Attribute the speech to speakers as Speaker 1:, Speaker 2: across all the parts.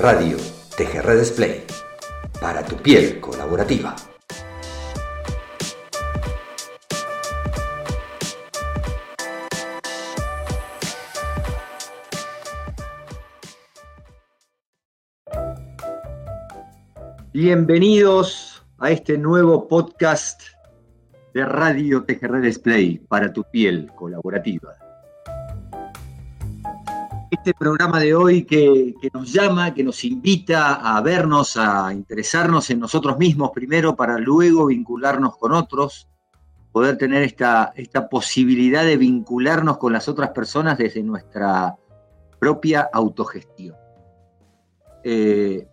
Speaker 1: Radio TGR Display. Para tu piel colaborativa.
Speaker 2: Bienvenidos a este nuevo podcast de Radio TGR Display para tu piel colaborativa. Este programa de hoy que, nos llama, que nos invita a vernos, a interesarnos en nosotros mismos primero para luego vincularnos con otros, poder tener esta, esta posibilidad de vincularnos con las otras personas desde nuestra propia autogestión. Eh,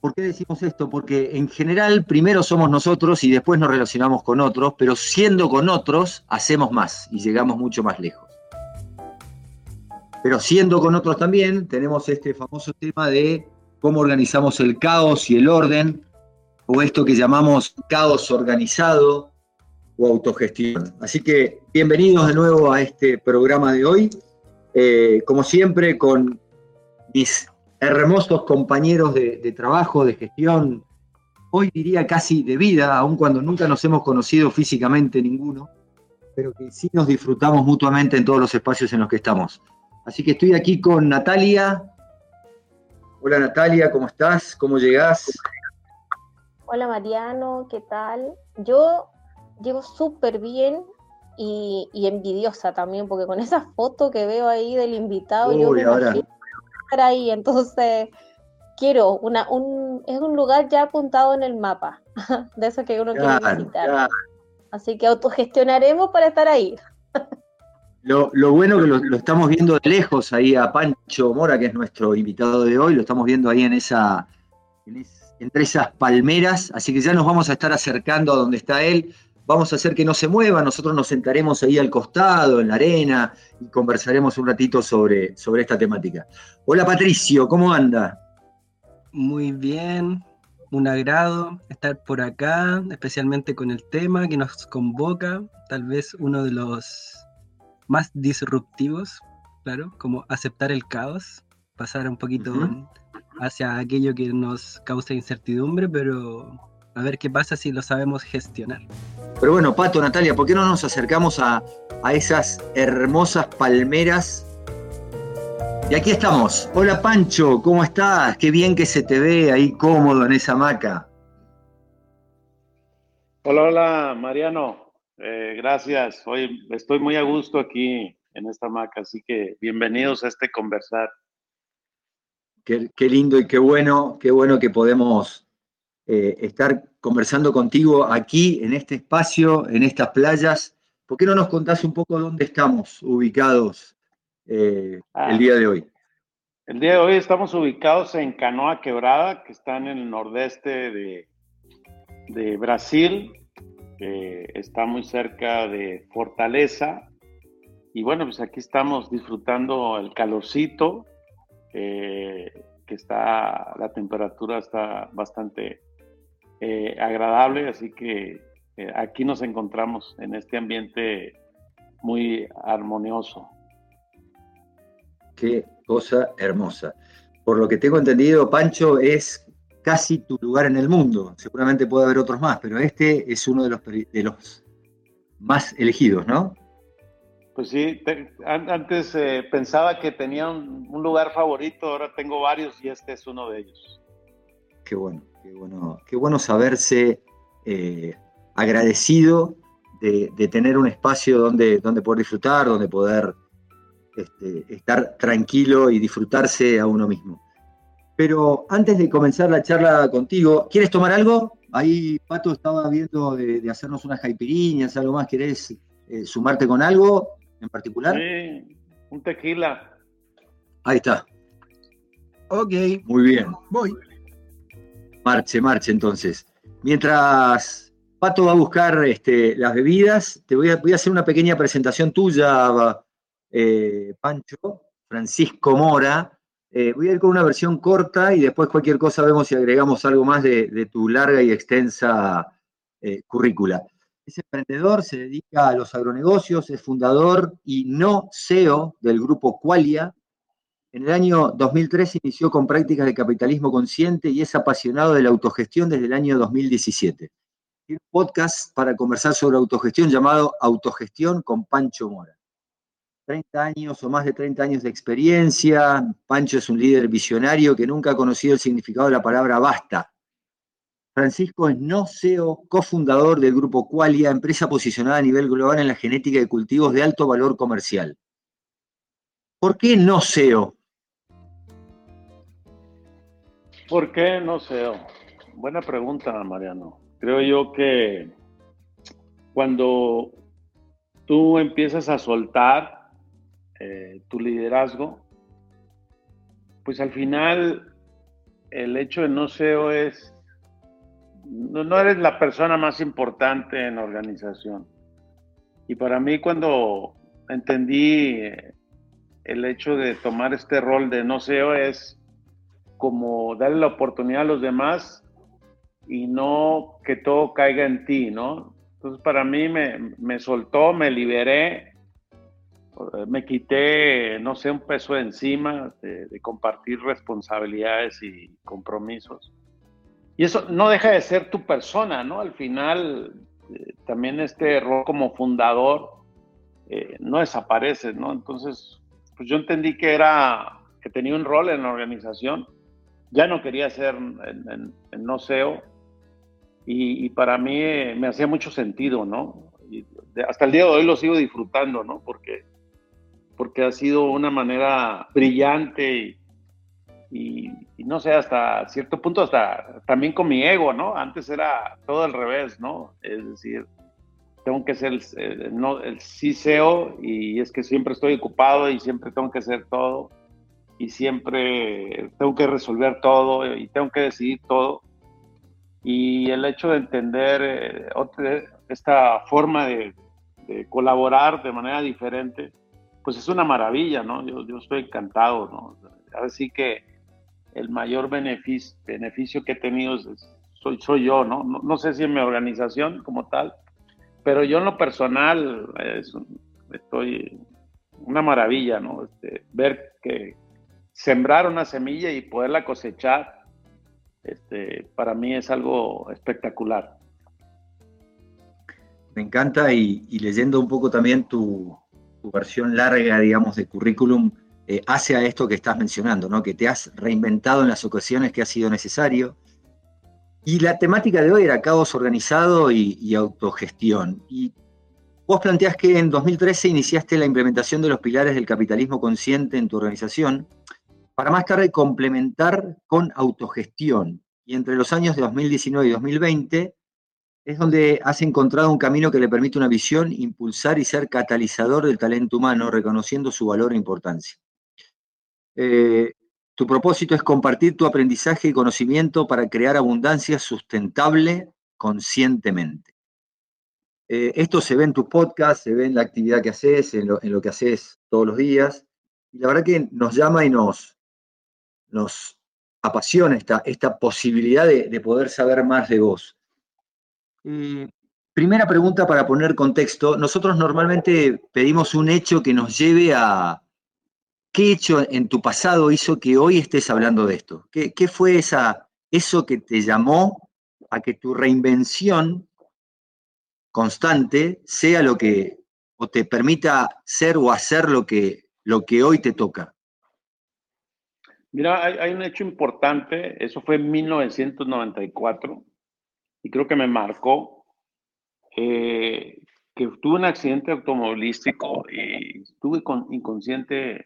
Speaker 2: ¿Por qué decimos esto? Porque en general primero somos nosotros y después nos relacionamos con otros, pero siendo con otros hacemos más y llegamos mucho más lejos. Pero siendo con otros también tenemos este famoso tema de cómo organizamos el caos y el orden, o esto que llamamos caos organizado o autogestión. Así que bienvenidos de nuevo a este programa de hoy. Eh, como siempre, con mis hermosos compañeros de, trabajo, de gestión, hoy diría casi de vida, aun cuando nunca nos hemos conocido físicamente ninguno, pero que sí nos disfrutamos mutuamente en todos los espacios en los que estamos. Así que estoy aquí con Natalia. Hola Natalia, ¿cómo estás? ¿Cómo llegás?
Speaker 3: Hola Mariano, ¿qué tal? Yo llego súper bien y, envidiosa también, porque con esa foto que veo ahí del invitado, yo me ahora ahí, entonces quiero una, un, es un lugar ya apuntado en el mapa, de eso que uno quiere visitar. Así que autogestionaremos para estar ahí.
Speaker 2: Lo, bueno que lo, estamos viendo de lejos ahí a Pancho Mora, que es nuestro invitado de hoy, lo estamos viendo ahí en esa, entre esas palmeras, así que ya nos vamos a estar acercando a donde está él vamos a hacer que no se mueva, nosotros nos sentaremos ahí al costado, en la arena, y conversaremos un ratito sobre, sobre esta temática. Hola Patricio, ¿cómo anda?
Speaker 4: Muy bien, un agrado estar por acá, especialmente con el tema que nos convoca, tal vez uno de los más disruptivos, claro, como aceptar el caos, pasar un poquito hacia aquello que nos causa incertidumbre, pero a ver qué pasa si lo sabemos gestionar.
Speaker 2: Pero bueno, Pato, Natalia, ¿por qué no nos acercamos a, esas hermosas palmeras? Y aquí estamos. Hola Pancho, ¿cómo estás? Qué bien que se te ve ahí cómodo en esa hamaca.
Speaker 5: Hola, hola, Mariano. Eh, gracias. Hoy estoy muy a gusto aquí en esta hamaca, así que bienvenidos a este conversar.
Speaker 2: Qué, qué lindo y qué bueno, qué bueno que podemos eh, estar conversando contigo aquí, en este espacio, en estas playas. ¿Por qué no nos contás un poco dónde estamos ubicados eh, el ah. día de hoy?
Speaker 5: El día de hoy estamos ubicados en Canoa Quebrada, que está en el nordeste de, de Brasil, está muy cerca de Fortaleza. Y bueno, pues aquí estamos disfrutando el calorcito, eh, que está, la temperatura está bastante eh, agradable, así que eh, aquí nos encontramos en este ambiente muy armonioso.
Speaker 2: Qué cosa hermosa. Por lo que tengo entendido, Pancho es casi tu lugar en el mundo. Seguramente puede haber otros más, pero este es uno de los, de los más elegidos, ¿no?
Speaker 5: Pues sí, antes eh, pensaba que tenía un, lugar favorito, ahora tengo varios y este es uno de ellos.
Speaker 2: Qué bueno. Qué bueno, qué bueno saberse eh, agradecido de, tener un espacio donde, donde poder disfrutar, donde poder este, estar tranquilo y disfrutarse a uno mismo. Pero antes de comenzar la charla contigo, ¿quieres tomar algo? Ahí Pato estaba viendo de, hacernos unas caipiriñas, algo más. ¿Querés eh, sumarte con algo en particular?
Speaker 5: Sí, un tequila.
Speaker 2: Ahí está.
Speaker 4: Ok.
Speaker 2: Muy bien.
Speaker 4: Voy.
Speaker 2: Marche, marche entonces. Mientras Pato va a buscar este, las bebidas, te voy a, voy a, hacer una pequeña presentación tuya, eh, Pancho, Francisco Mora. Eh, voy a ir con una versión corta y después cualquier cosa vemos si agregamos algo más de, tu larga y extensa eh, currícula. Es emprendedor, se dedica a los agronegocios, es fundador y no CEO del grupo Qualia, En el año 2003 inició con prácticas de capitalismo consciente y es apasionado de la autogestión desde el año 2017. Tiene un podcast para conversar sobre autogestión llamado Autogestión con Pancho Mora. 30 años o más de 30 años de experiencia. Pancho es un líder visionario que nunca ha conocido el significado de la palabra basta. Francisco es no CEO, cofundador del grupo Qualia, empresa posicionada a nivel global en la genética de cultivos de alto valor comercial. ¿Por qué no SEO?
Speaker 5: ¿Por qué no SEO? Buena pregunta, Mariano. Creo yo que cuando tú empiezas a soltar eh, tu liderazgo, pues al final el hecho de no SEO es, no, eres la persona más importante en la organización. Y para mí cuando entendí el hecho de tomar este rol de no SEO es como darle la oportunidad a los demás y no que todo caiga en ti, ¿no? Entonces para mí me, soltó, me liberé, me quité, no sé, un peso de encima de, compartir responsabilidades y compromisos. Y eso no deja de ser tu persona, ¿no? Al final, eh, también este rol como fundador eh, no desaparece, ¿no? Entonces, pues yo entendí que era, que tenía un rol en la organización. Ya no quería ser en, no SEO y, para mí me hacía mucho sentido, ¿no? hasta el día de hoy lo sigo disfrutando, ¿no? Porque, porque ha sido una manera brillante y, y, no sé, hasta cierto punto, hasta también con mi ego, ¿no? Antes era todo al revés, ¿no? Es decir, tengo que ser el, no, el y es que siempre estoy ocupado y siempre tengo que hacer todo y siempre tengo que resolver todo y tengo que decidir todo. Y el hecho de entender eh, esta forma de, colaborar de manera diferente, pues es una maravilla, ¿no? Yo, yo estoy encantado, ¿no? Así que el mayor beneficio, beneficio que he tenido soy, soy yo, ¿no? ¿no? ¿no? sé si en mi organización como tal, pero yo en lo personal, es, estoy una maravilla, ¿no? Este, ver que sembrar una semilla y poderla cosechar, este, para mí es algo espectacular.
Speaker 2: Me encanta y, leyendo un poco también tu, versión larga, digamos, de currículum, eh, hace a esto que estás mencionando, ¿no? Que te has reinventado en las ocasiones que ha sido necesario, y la temática de hoy era caos organizado y, autogestión. Y vos planteás que en 2013 iniciaste la implementación de los pilares del capitalismo consciente en tu organización, para más tarde complementar con autogestión. Y entre los años de 2019 y 2020 es donde has encontrado un camino que le permite una visión, impulsar y ser catalizador del talento humano, reconociendo su valor e importancia. Eh, tu propósito es compartir tu aprendizaje y conocimiento para crear abundancia sustentable conscientemente. Eh, esto se ve en tus podcasts, se ve en la actividad que haces, en lo, que haces todos los días. Y la verdad que nos llama y nos, nos apasiona esta, esta posibilidad de, poder saber más de vos. Primera pregunta para poner contexto. Nosotros normalmente pedimos un hecho que nos lleve a, ¿Qué hecho en tu pasado hizo que hoy estés hablando de esto? ¿Qué, fue esa, eso que te llamó a que tu reinvención constante sea lo que o te permita ser o hacer lo que, lo que hoy te toca?
Speaker 5: Mira, hay, un hecho importante, eso fue en 1994, y creo que me marcó, eh, que tuve un accidente automovilístico y estuve inconsciente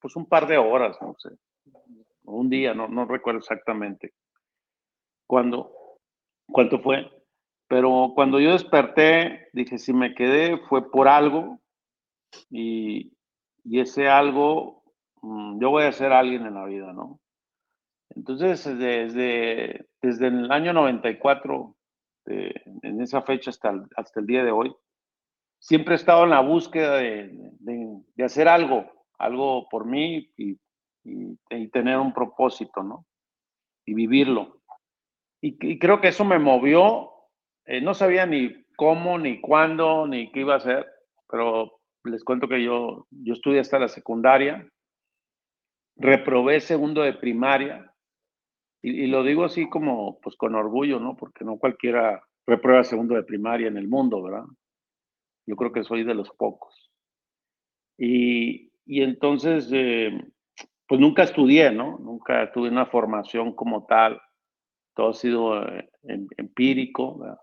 Speaker 5: pues un par de horas, no sé, un día, no, no recuerdo exactamente cuándo, cuánto fue, pero cuando yo desperté, dije, si me quedé fue por algo y, y ese algo, mm, yo voy a ser alguien en la vida, ¿no? Entonces, desde, desde el año 94, en esa fecha hasta el, hasta el día de hoy, siempre he estado en la búsqueda de, de hacer algo, algo por mí y, tener un propósito, ¿no? Y vivirlo. Y, creo que eso me movió. Eh, no sabía ni cómo, ni cuándo, ni qué iba a hacer, pero les cuento que yo, yo estudié hasta la secundaria reprobé segundo de primaria, y, lo digo así como, pues con orgullo, ¿no? Porque no cualquiera reprueba segundo de primaria en el mundo, ¿verdad? Yo creo que soy de los pocos. Y, entonces, eh, pues nunca estudié, ¿no? Nunca tuve una formación como tal. Todo ha sido eh, em, empírico, ¿verdad?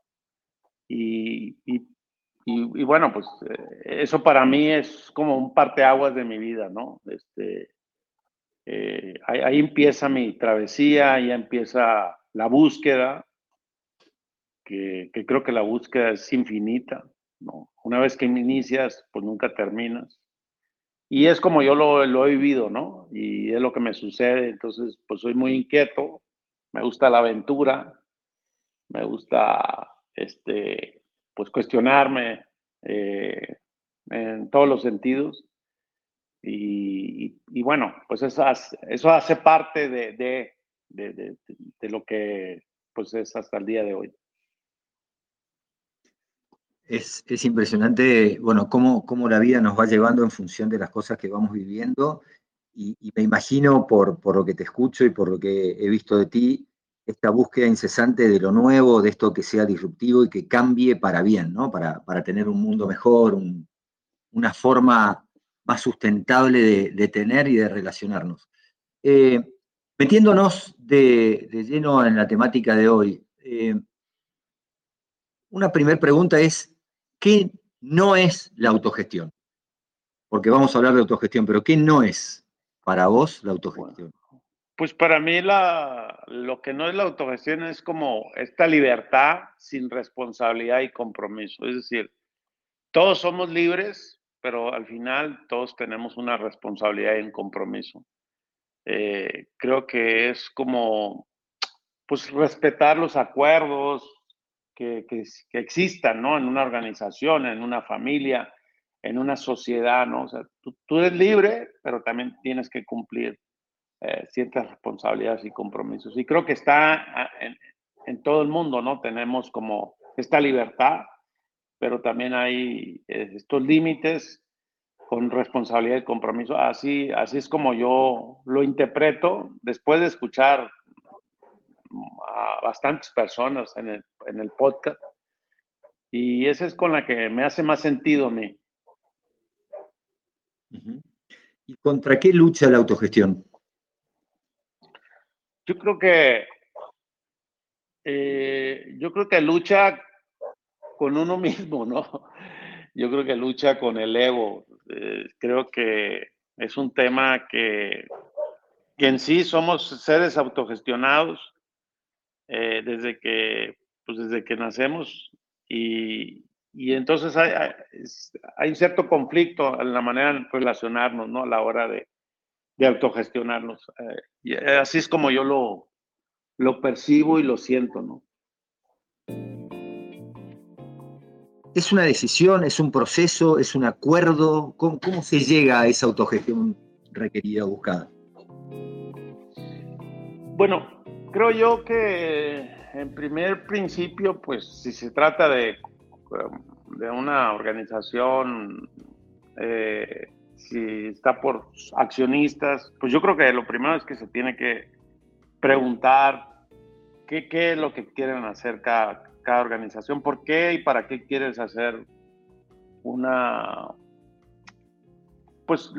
Speaker 5: Y, y, bueno, pues eh, eso para mí es como un parteaguas de mi vida, ¿no? Este, eh, ahí, empieza mi travesía, ahí empieza la búsqueda, que, creo que la búsqueda es infinita, ¿no? Una vez que inicias, pues nunca terminas. Y es como yo lo, he vivido, ¿no? Y es lo que me sucede, entonces, pues soy muy inquieto, me gusta la aventura, me gusta, este, pues cuestionarme eh, en todos los sentidos. Y, bueno, pues eso, hace parte de, lo que pues es hasta el día de hoy.
Speaker 2: Es, impresionante, bueno, cómo, cómo, la vida nos va llevando en función de las cosas que vamos viviendo. Y, me imagino, por, por, lo que te escucho y por lo que he visto de ti, esta búsqueda incesante de lo nuevo, de esto que sea disruptivo y que cambie para bien, ¿no? Para, para tener un mundo mejor, una forma más sustentable de, tener y de relacionarnos. Eh, metiéndonos de, lleno en la temática de hoy, eh, una primera pregunta es, ¿qué no es la autogestión? Porque vamos a hablar de autogestión, pero ¿qué no es para vos la autogestión?
Speaker 5: Pues para mí la, lo que no es la autogestión es como esta libertad sin responsabilidad y compromiso. Es decir, todos somos libres, pero al final todos tenemos una responsabilidad y un compromiso. Eh, creo que es como, pues, respetar los acuerdos que, que, existan, ¿no? En una organización, en una familia, en una sociedad, ¿no? O sea, tú, eres libre, pero también tienes que cumplir eh, ciertas responsabilidades y compromisos. Y creo que está ah, en, en todo el mundo, ¿no? Tenemos como esta libertad pero también hay eh, estos límites con responsabilidad y compromiso. Así, así es como yo lo interpreto después de escuchar a bastantes personas en el, en el podcast. Y esa es con la que me hace más sentido a mí.
Speaker 2: ¿Y contra qué lucha la autogestión?
Speaker 5: Yo creo que eh, yo creo que lucha con uno mismo, ¿no? Yo creo que lucha con el ego. Eh, creo que es un tema que, en sí somos seres autogestionados eh, desde, que, pues desde que nacemos y, entonces hay, hay, cierto conflicto en la manera de relacionarnos, ¿no? A la hora de, autogestionarnos. Eh, y así es como yo lo, lo percibo y lo siento, ¿no?
Speaker 2: ¿Es una decisión, es un proceso, es un acuerdo? ¿Cómo, se llega a esa autogestión requerida o buscada?
Speaker 5: Bueno, creo yo que en primer principio, pues si se trata de, de una organización, eh, si está por accionistas, pues yo creo que lo primero es que se tiene que preguntar qué, qué es lo que quieren hacer cada, cada organización. ¿Por qué y para qué quieres hacer una, pues,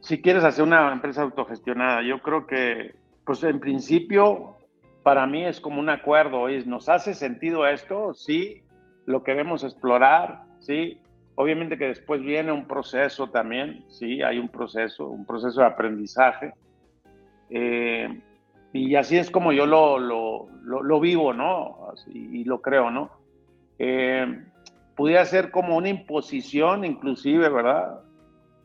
Speaker 5: si quieres hacer una empresa autogestionada? Yo creo que, pues, en principio, para mí es como un acuerdo. ¿Nos hace sentido esto? Sí. Lo queremos explorar, sí. Obviamente que después viene un proceso también, sí, hay un proceso, un proceso de aprendizaje. Eh, y así es como yo lo, lo, lo, vivo, ¿no? y lo creo, ¿no? Eh, pudiera ser como una imposición, inclusive, ¿verdad?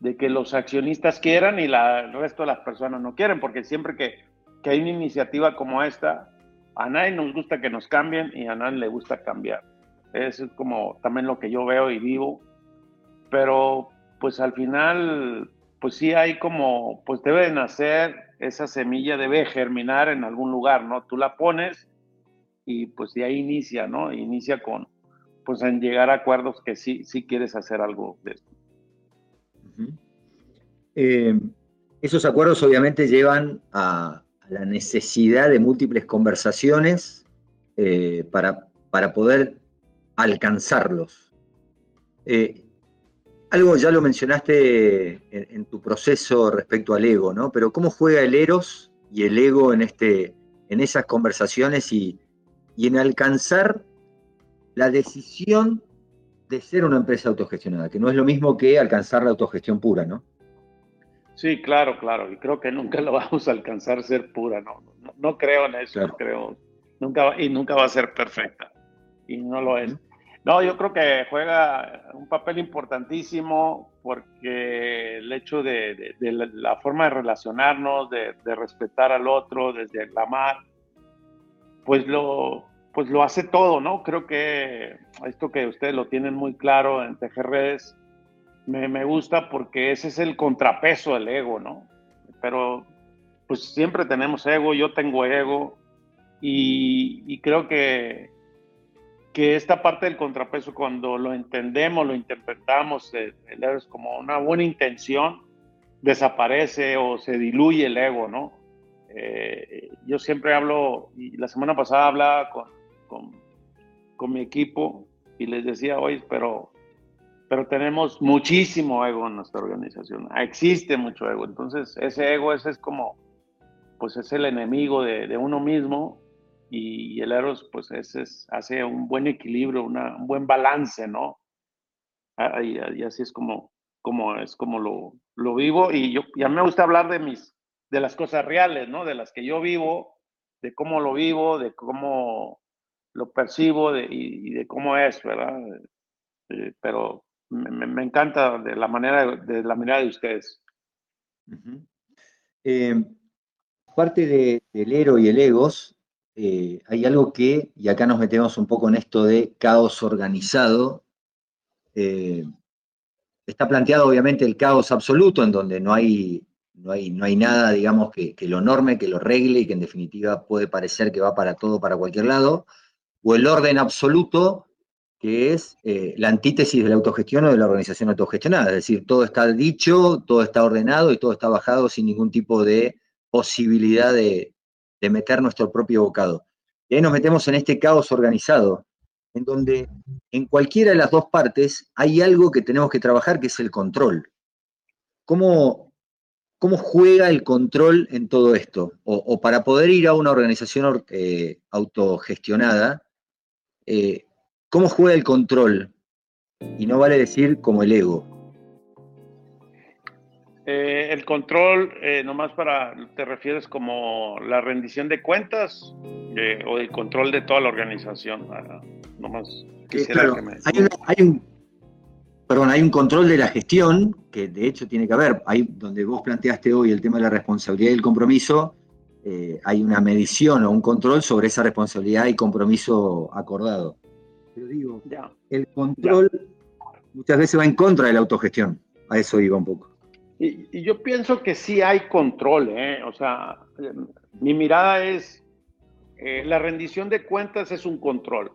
Speaker 5: De que los accionistas quieran y la, el resto de las personas no quieren, porque siempre que, que hay una iniciativa como esta, a nadie nos gusta que nos cambien y a nadie le gusta cambiar. Eso es como también lo que yo veo y vivo. Pero pues al final, pues sí hay como, pues debe de nacer esa semilla debe germinar en algún lugar, ¿no? Tú la pones y pues de ahí inicia, ¿no? Inicia con, pues en llegar a acuerdos que sí, sí quieres hacer algo de esto.
Speaker 2: Eh, esos acuerdos obviamente llevan a, la necesidad de múltiples conversaciones eh, para, para, poder alcanzarlos. Eh, algo ya lo mencionaste en, tu proceso respecto al ego, ¿no? Pero ¿cómo juega el eros y el ego en, este, en esas conversaciones y, y en alcanzar la decisión de ser una empresa autogestionada, que no es lo mismo que alcanzar la autogestión pura, ¿no?
Speaker 5: Sí, claro, claro, y creo que nunca lo vamos a alcanzar ser pura, no, no, creo en eso, creo, nunca, y nunca va a ser perfecta, y no lo es. No, yo creo que juega un papel importantísimo porque el hecho de, la, forma de relacionarnos, de, respetar al otro, desde el amar, pues lo, pues lo hace todo, ¿no? Creo que esto que ustedes lo tienen muy claro en Tejer Redes, me, gusta porque ese es el contrapeso del ego, ¿no? Pero pues siempre tenemos ego, yo tengo ego y, creo que, que esta parte del contrapeso cuando lo entendemos, lo interpretamos, el, ego es como una buena intención, desaparece o se diluye el ego, ¿no? Eh, yo siempre hablo, y la semana pasada hablaba con, con, mi equipo y les decía, oye, pero, pero tenemos muchísimo ego en nuestra organización, existe mucho ego, entonces ese ego ese es como, pues es el enemigo de, uno mismo y, el Eros pues ese es, hace un buen equilibrio, un buen balance, ¿no? Ah, y, así es como, como es como lo, lo vivo y yo ya me gusta hablar de mis de las cosas reales, ¿no? De las que yo vivo, de cómo lo vivo, de cómo lo percibo de, y, de cómo es, ¿verdad? Eh, pero me, encanta de la manera de, la manera de ustedes.
Speaker 2: Eh, parte de, del ero y el egos, eh, hay algo que, y acá nos metemos un poco en esto de caos organizado, está planteado obviamente el caos absoluto, en donde no hay, no hay, no hay nada, digamos, que, que, lo norme, que lo regle y que en definitiva puede parecer que va para todo, para cualquier lado o el orden absoluto, que es eh, la antítesis de la autogestión o de la organización autogestionada. Es decir, todo está dicho, todo está ordenado y todo está bajado sin ningún tipo de posibilidad de, meter nuestro propio bocado. Y ahí nos metemos en este caos organizado, en donde en cualquiera de las dos partes hay algo que tenemos que trabajar, que es el control. ¿Cómo, cómo juega el control en todo esto? O, para poder ir a una organización eh, autogestionada, eh, cómo juega el control. Y no vale decir como el ego.
Speaker 5: Eh, el control, eh, nomás para, ¿te refieres como la rendición de cuentas o el control de toda la organización? Ah, nomás
Speaker 2: claro, hay, un, perdón, hay un control de la gestión, que de hecho tiene que haber, ahí donde vos planteaste hoy el tema de la responsabilidad y el compromiso, eh, hay una medición o un control sobre esa responsabilidad y compromiso acordado. Pero digo, el control muchas veces va en contra de la autogestión. A eso iba un poco.
Speaker 5: Y, yo pienso que sí hay control, ¿eh? O sea, mi mirada es, eh, la rendición de cuentas es un control.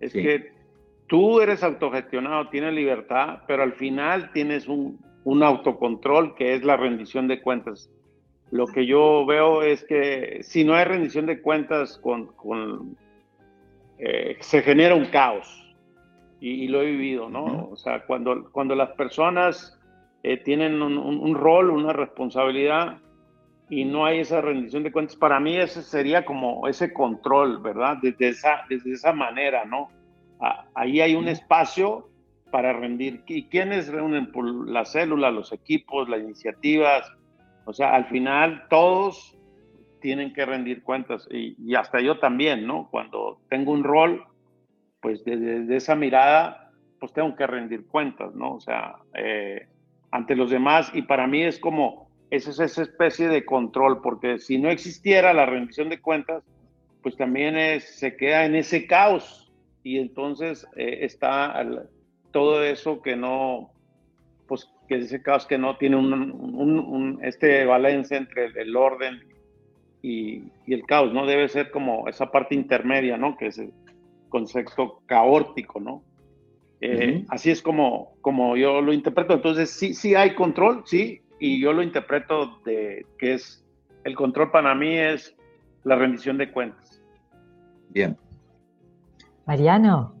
Speaker 5: Es que tú eres autogestionado, tienes libertad, pero al final tienes un, un autocontrol que es la rendición de cuentas lo que yo veo es que si no hay rendición de cuentas, con, eh, se genera un caos. Y, lo he vivido, ¿no? O sea, cuando, cuando las personas eh, tienen un, rol, una responsabilidad y no hay esa rendición de cuentas, para mí ese sería como ese control, ¿verdad? Desde esa, desde esa manera, ¿no? ahí hay un espacio para rendir. ¿Y quiénes reúnen? Por la célula, los equipos, las iniciativas, o sea, al final todos tienen que rendir cuentas y, hasta yo también, ¿no? Cuando tengo un rol, pues desde, esa mirada, pues tengo que rendir cuentas, ¿no? O sea, eh, ante los demás y para mí es como, es esa especie de control, porque si no existiera la rendición de cuentas, pues también se queda en ese caos y entonces eh, está todo eso que no, pues que ese caos que no tiene un, este balance entre el orden y, el caos, ¿no? Debe ser como esa parte intermedia, ¿no? Que es el concepto caótico, ¿no? Eh, así es como, como yo lo interpreto. Entonces, sí, sí hay control, sí, y yo lo interpreto de que es el control para mí es la rendición de cuentas.
Speaker 2: Bien.
Speaker 6: Mariano.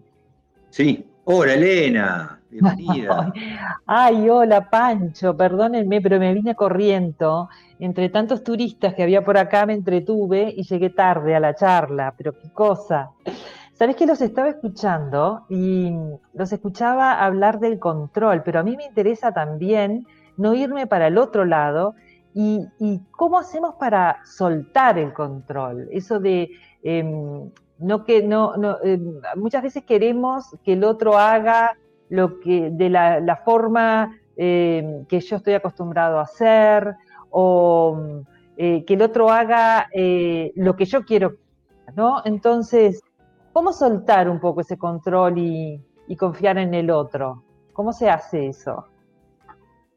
Speaker 2: Sí. Hola, Elena. Bienvenida.
Speaker 6: Ay, hola, Pancho. Perdónenme, pero me vine corriendo. Entre tantos turistas que había por acá me entretuve y llegué tarde a la charla. Pero qué cosa. Sabes que los estaba escuchando y los escuchaba hablar del control, pero a mí me interesa también no irme para el otro lado y, cómo hacemos para soltar el control. Eso de em, no que no, eh, muchas veces queremos que el otro haga lo que de la, forma eh, que yo estoy acostumbrado a hacer o eh, que el otro haga lo que yo quiero, ¿no? Entonces, ¿cómo soltar un poco ese control y, confiar en el otro? ¿Cómo se hace eso?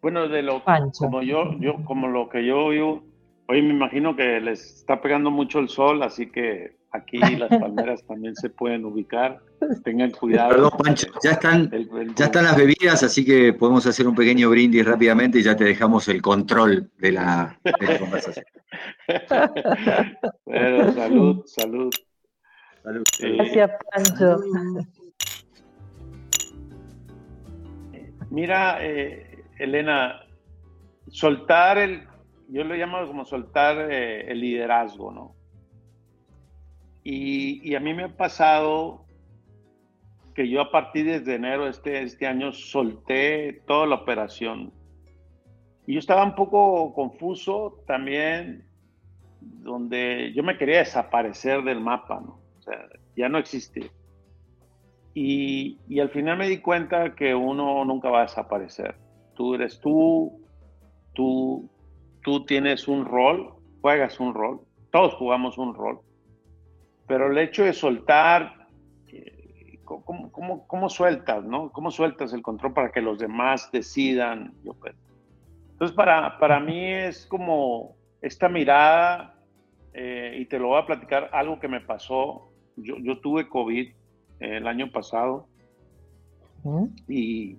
Speaker 5: Bueno, de lo como yo, yo, como lo que yo oigo, hoy me imagino que les está pegando mucho el sol, así que Aquí las palmeras también se pueden ubicar. Tengan cuidado.
Speaker 2: Perdón, Pancho, ya están, ya están las bebidas, así que podemos hacer un pequeño brindis rápidamente y ya te dejamos el control de la, conversación.
Speaker 5: Pero salud, salud.
Speaker 6: Gracias, Pancho.
Speaker 5: Mira, eh, Elena, soltar el, yo lo llamo como soltar eh, el liderazgo, ¿no? Y, a mí me ha pasado que yo a partir de enero este, este año solté toda la operación. Y yo estaba un poco confuso también, donde yo me quería desaparecer del mapa, ¿no? Ya no existía. Y, y, al final me di cuenta que uno nunca va a desaparecer. Tú eres tú, tú, tú tienes un rol, juegas un rol, todos jugamos un rol pero el hecho de soltar, eh, ¿cómo, sueltas, no? ¿Cómo sueltas el control para que los demás decidan? Entonces, para, para mí es como esta mirada, eh, y te lo voy a platicar, algo que me pasó. Yo, yo tuve COVID eh, el año pasado y,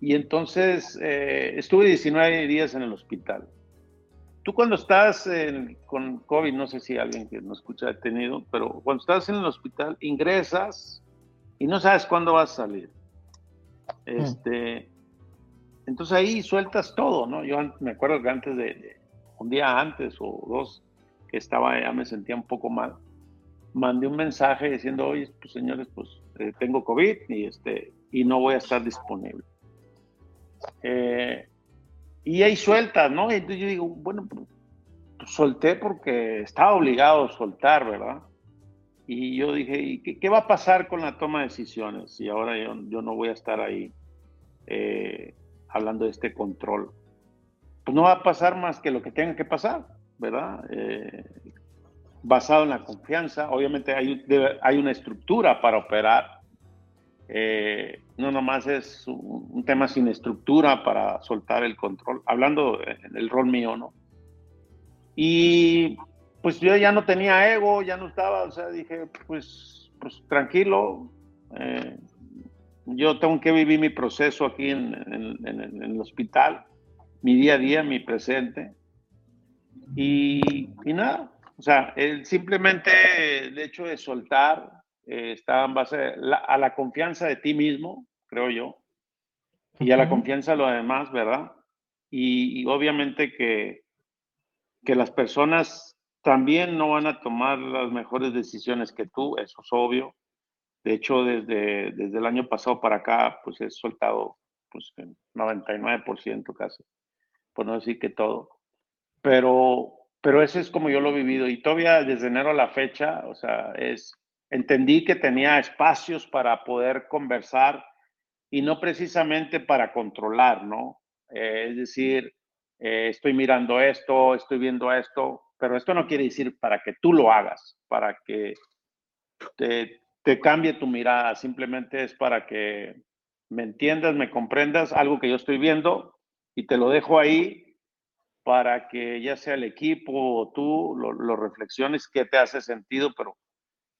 Speaker 5: y entonces estuve 19 días en el hospital. Tú cuando estás con COVID, no sé si alguien que nos escucha ha tenido, pero cuando estás en el hospital, ingresas y no sabes cuándo vas a salir. Este, entonces ahí sueltas todo, ¿no? Yo me acuerdo que antes de, un día antes o dos, que estaba, ya me sentía un poco mal, mandé un mensaje diciendo, oye, pues señores, pues eh, tengo COVID y, este, y no voy a estar disponible. Eh, y ahí sueltas, ¿no? Y yo digo, bueno, pues, solté porque estaba obligado a soltar, ¿verdad? Y yo dije, ¿y qué, va a pasar con la toma de decisiones si ahora yo, yo no voy a estar ahí eh, hablando de este control? Pues no va a pasar más que lo que tenga que pasar, ¿verdad? Eh, basado en la confianza, obviamente hay, hay una estructura para operar, eh, no nomás es un, tema sin estructura para soltar el control, hablando del rol mío, ¿no? Y pues yo ya no tenía ego, ya no estaba, o sea, dije, pues, pues tranquilo, eh, yo tengo que vivir mi proceso aquí en, el hospital, mi día a día, mi presente, y, y nada, o sea, el, simplemente el hecho de soltar, eh, está en base a la confianza de ti mismo, creo yo, y a la confianza de los demás, ¿verdad? Y, obviamente que, que las personas también no van a tomar las mejores decisiones que tú, eso es obvio. De hecho, desde, desde el año pasado para acá, pues he soltado pues, 99% casi, por no decir que todo. Pero, pero ese es como yo lo he vivido. Y todavía desde enero a la fecha, o sea, es, entendí que tenía espacios para poder conversar y no precisamente para controlar, ¿no? Eh, es decir, eh, estoy mirando esto, estoy viendo esto, pero esto no quiere decir para que tú lo hagas, para que te cambie tu mirada, simplemente es para que me entiendas, me comprendas algo que yo estoy viendo y te lo dejo ahí para que ya sea el equipo o tú lo, reflexiones, qué te hace sentido, pero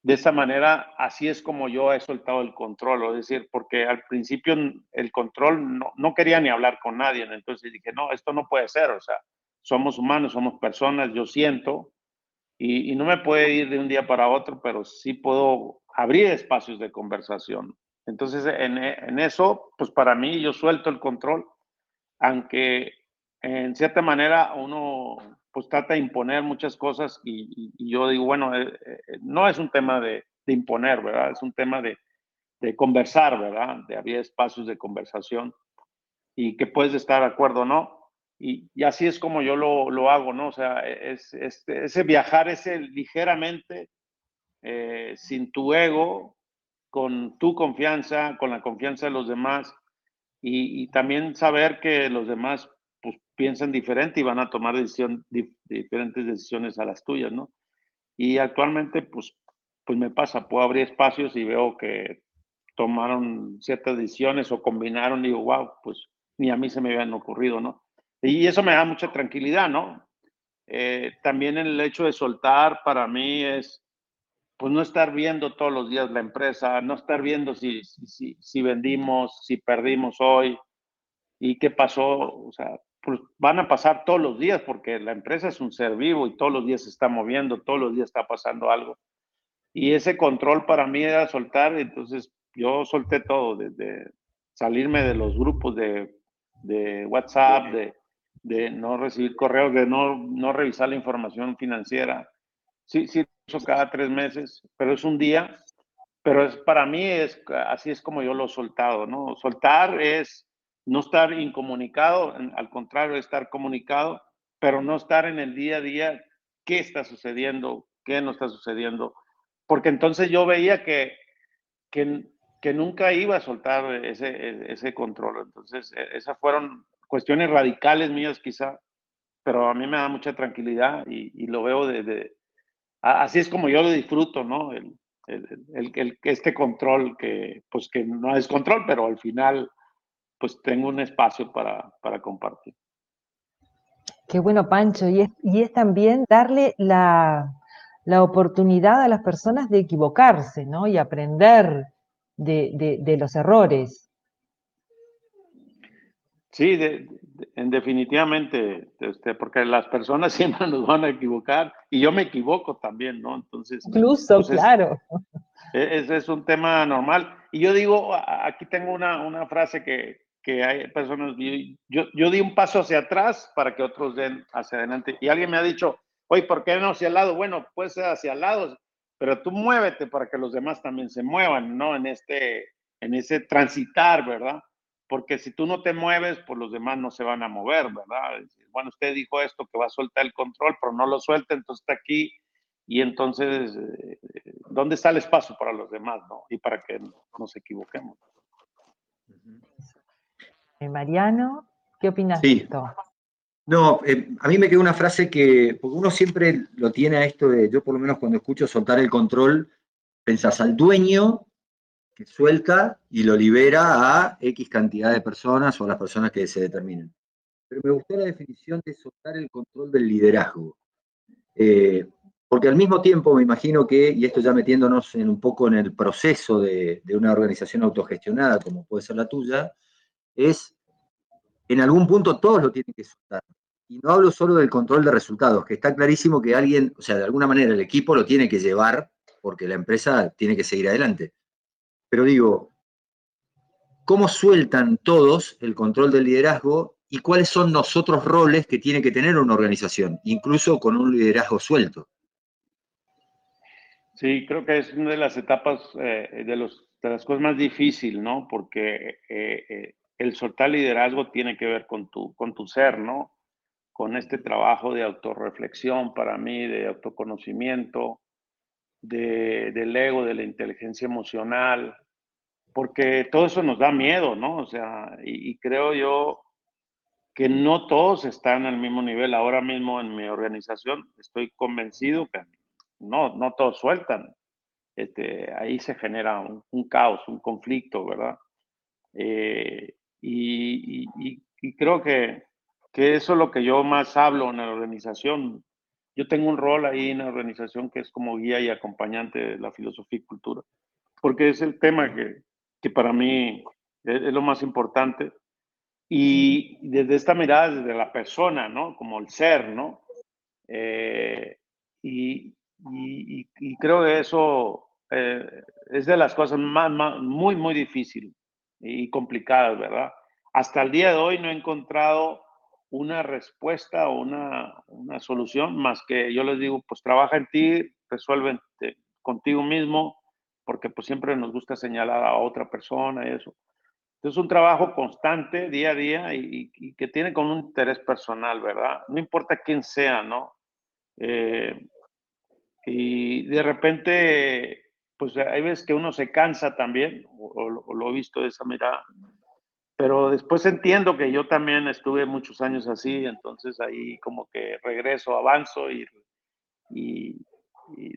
Speaker 5: de esa manera, así es como yo he soltado el control, es decir, porque al principio el control no, no, quería ni hablar con nadie, entonces dije, no, esto no puede ser, o sea, somos humanos, somos personas, yo siento, y, y no me puede ir de un día para otro, pero sí puedo abrir espacios de conversación. Entonces, en, en eso, pues para mí yo suelto el control, aunque en cierta manera uno pues trata de imponer muchas cosas y, yo digo, bueno, eh, eh, no es un tema de, imponer, ¿verdad? Es un tema de, conversar, ¿verdad? De abrir espacios de conversación y que puedes estar de acuerdo no. Y, así es como yo lo, hago, ¿no? O sea, es, ese viajar, ese ligeramente, eh, sin tu ego, con tu confianza, con la confianza de los demás y, también saber que los demás piensan diferente y van a tomar decisión, diferentes decisiones a las tuyas, ¿no? Y actualmente, pues, pues me pasa, puedo abrir espacios y veo que tomaron ciertas decisiones o combinaron y digo, wow, pues ni a mí se me habían ocurrido, ¿no? Y eso me da mucha tranquilidad, ¿no? Eh, también el hecho de soltar para mí es, pues no estar viendo todos los días la empresa, no estar viendo si, si, si vendimos, si perdimos hoy y qué pasó, o sea, pues van a pasar todos los días porque la empresa es un ser vivo y todos los días se está moviendo, todos los días está pasando algo. Y ese control para mí era soltar, entonces yo solté todo, desde salirme de los grupos de, de WhatsApp, de, de, no recibir correos, de no, no revisar la información financiera. Sí, sí, eso cada tres meses, pero es un día. Pero es, para mí es, así es como yo lo he soltado, ¿no? Soltar es no estar incomunicado, al contrario, estar comunicado, pero no estar en el día a día qué está sucediendo, qué no está sucediendo, porque entonces yo veía que, que, que nunca iba a soltar ese, ese control. Entonces, e, esas fueron cuestiones radicales mías quizá, pero a mí me da mucha tranquilidad y, lo veo desde... Así es como yo lo disfruto, ¿no? El, el, el, este control que, pues que no es control, pero al final pues tengo un espacio para, compartir.
Speaker 6: Qué bueno, Pancho. Y es, y es también darle la, oportunidad a las personas de equivocarse, ¿no? Y aprender de, los errores.
Speaker 5: Sí, en definitivamente, este, porque las personas siempre nos van a equivocar y yo me equivoco también, ¿no? Entonces.
Speaker 6: Incluso, claro.
Speaker 5: Ese es, un tema normal. Y yo digo, aquí tengo una, una frase que, que hay personas, yo, yo di un paso hacia atrás para que otros den hacia adelante. Y alguien me ha dicho, oye, ¿por qué no hacia el lado? Bueno, puede ser hacia el lado, pero tú muévete para que los demás también se muevan, ¿no? En, este, en ese transitar, ¿verdad? Porque si tú no te mueves, pues los demás no se van a mover, ¿verdad? Bueno, usted dijo esto, que va a soltar el control, pero no lo suelta, entonces está aquí. Y entonces, eh, ¿dónde está el espacio para los demás, no? Y para que nos equivoquemos.
Speaker 6: Eh, Mariano, ¿qué opinas de esto?
Speaker 2: No, eh, a mí me quedó una frase que, porque uno siempre lo tiene a esto de, yo por lo menos cuando escucho soltar el control, pensás al dueño que suelta y lo libera a X cantidad de personas o a las personas que se determinen. Pero me gustó la definición de soltar el control del liderazgo. Eh, porque al mismo tiempo me imagino que, y esto ya metiéndonos en un poco en el proceso de, de una organización autogestionada como puede ser la tuya, es, en algún punto todos lo tienen que soltar. Y no hablo solo del control de resultados, que está clarísimo que alguien, o sea, de alguna manera el equipo lo tiene que llevar porque la empresa tiene que seguir adelante. Pero digo, ¿cómo sueltan todos el control del liderazgo y cuáles son los otros roles que tiene que tener una organización, incluso con un liderazgo suelto?
Speaker 5: Sí, creo que es una de las etapas eh, de, los, de las cosas más difíciles, ¿no? Porque eh, eh, el soltar liderazgo tiene que ver con tu, con tu ser, ¿no? Con este trabajo de autorreflexión para mí, de autoconocimiento, de, del ego, de la inteligencia emocional, porque todo eso nos da miedo, ¿no? O sea, y, creo yo que no todos están al mismo nivel. Ahora mismo en mi organización estoy convencido que no, no todos sueltan. Este, ahí se genera un, caos, un conflicto, ¿verdad? Eh, y, creo que, eso es lo que yo más hablo en la organización, yo tengo un rol ahí en la organización que es como guía y acompañante de la filosofía y cultura, porque es el tema que, que para mí es, lo más importante. Y desde esta mirada, desde la persona, ¿no? Como el ser, ¿no? Eh, y, y, y, creo que eso eh, es de las cosas más, muy, muy difíciles y complicadas, ¿verdad? Hasta el día de hoy no he encontrado una respuesta o una, una, solución más que yo les digo, pues trabaja en ti, resuelve contigo mismo, porque pues siempre nos gusta señalar a otra persona y eso. Entonces, un trabajo constante, día a día, y, que tiene con un interés personal, ¿verdad? No importa quién sea, ¿no? Eh, y de repente, pues hay veces que uno se cansa también, o, o lo he visto de esa mirada, pero después entiendo que yo también estuve muchos años así, entonces ahí como que regreso, avanzo y, y,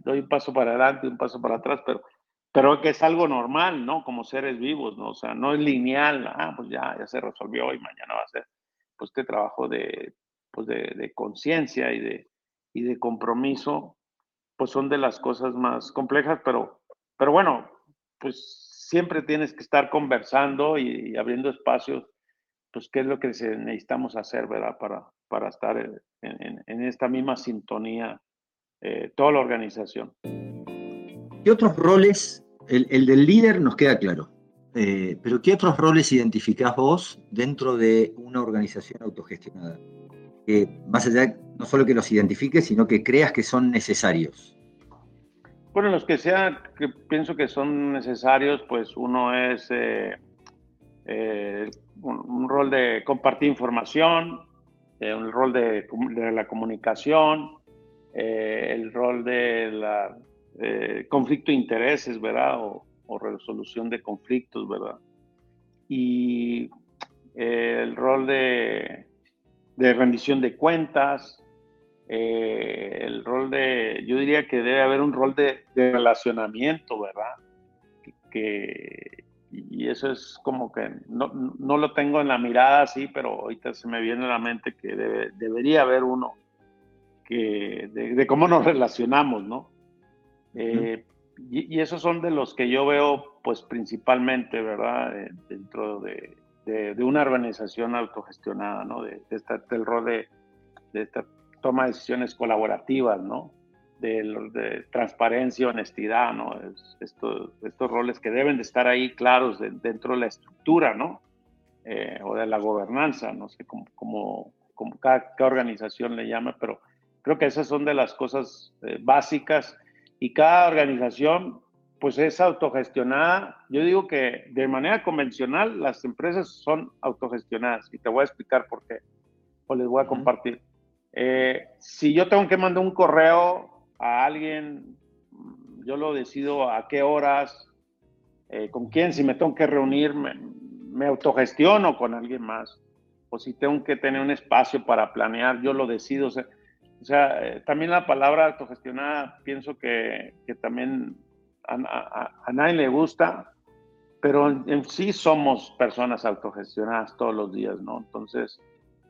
Speaker 5: doy un paso para adelante, un paso para atrás, pero, pero que es algo normal, ¿no? Como seres vivos, ¿no? O sea, no es lineal, ah, pues ya, ya se resolvió y mañana va a ser, pues este trabajo de, pues de, de conciencia y de, y de compromiso, pues son de las cosas más complejas, pero, pero bueno, pues siempre tienes que estar conversando y, abriendo espacios, pues qué es lo que necesitamos hacer, ¿verdad? Para, para estar en, esta misma sintonía, eh, toda la organización.
Speaker 2: ¿Qué otros roles, el, del líder nos queda claro, eh, pero qué otros roles identificás vos dentro de una organización autogestionada? Que más allá, no solo que los identifiques, sino que creas que son necesarios.
Speaker 5: Bueno, los que sean, que pienso que son necesarios, pues uno es eh, eh, un, rol de compartir información, eh, un rol de, la comunicación, el rol de la conflicto de intereses, ¿verdad? O, resolución de conflictos, ¿verdad? Y el rol de rendición de cuentas, eh, el rol de, yo diría que debe haber un rol de, relacionamiento, ¿verdad? Que, y eso es como que no, no, lo tengo en la mirada así, pero ahorita se me viene a la mente que debería haber uno que, de, cómo nos relacionamos, ¿no? Eh, y, esos son de los que yo veo, pues principalmente, ¿verdad? Eh, dentro de, de, una organización autogestionada, ¿no? De, del rol de, de esta toma de decisiones colaborativas, ¿no? De, de transparencia, honestidad, ¿no? estos, estos roles que deben de estar ahí claros dentro de la estructura, ¿no? Eh, o de la gobernanza, no sé cómo, cómo, cada, organización le llama, pero creo que esas son de las cosas eh, básicas y cada organización pues es autogestionada. Yo digo que de manera convencional las empresas son autogestionadas y te voy a explicar por qué, o les voy a compartir. Eh, si yo tengo que mandar un correo a alguien, yo lo decido a qué horas, eh, con quién, si me tengo que reunir, me, autogestiono con alguien más. O si tengo que tener un espacio para planear, yo lo decido. O sea, eh, también la palabra autogestionada pienso que, también a, nadie le gusta, pero en, en, sí somos personas autogestionadas todos los días, ¿no? Entonces,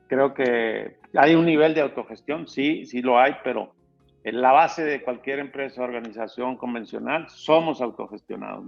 Speaker 5: Creo que hay un nivel de autogestión, sí, sí lo hay, pero en la base de cualquier empresa o organización convencional somos autogestionados.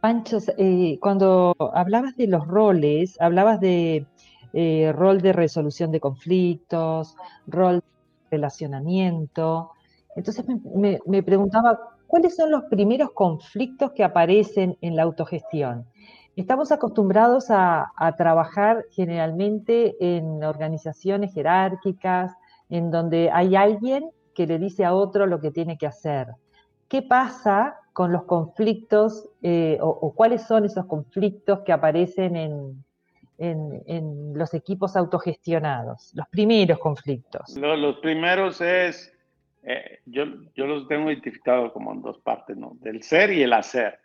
Speaker 6: Pancho, eh, cuando hablabas de los roles, hablabas de eh, rol de resolución de conflictos, rol de relacionamiento. Entonces me, me preguntaba, ¿cuáles son los primeros conflictos que aparecen en la autogestión? Estamos acostumbrados a, trabajar generalmente en organizaciones jerárquicas, en donde hay alguien que le dice a otro lo que tiene que hacer. ¿Qué pasa con los conflictos eh, o, cuáles son esos conflictos que aparecen en, los equipos autogestionados? Los primeros conflictos.
Speaker 5: Los, primeros es, eh, yo, yo los tengo identificados como en dos partes, ¿no? Del ser y el hacer.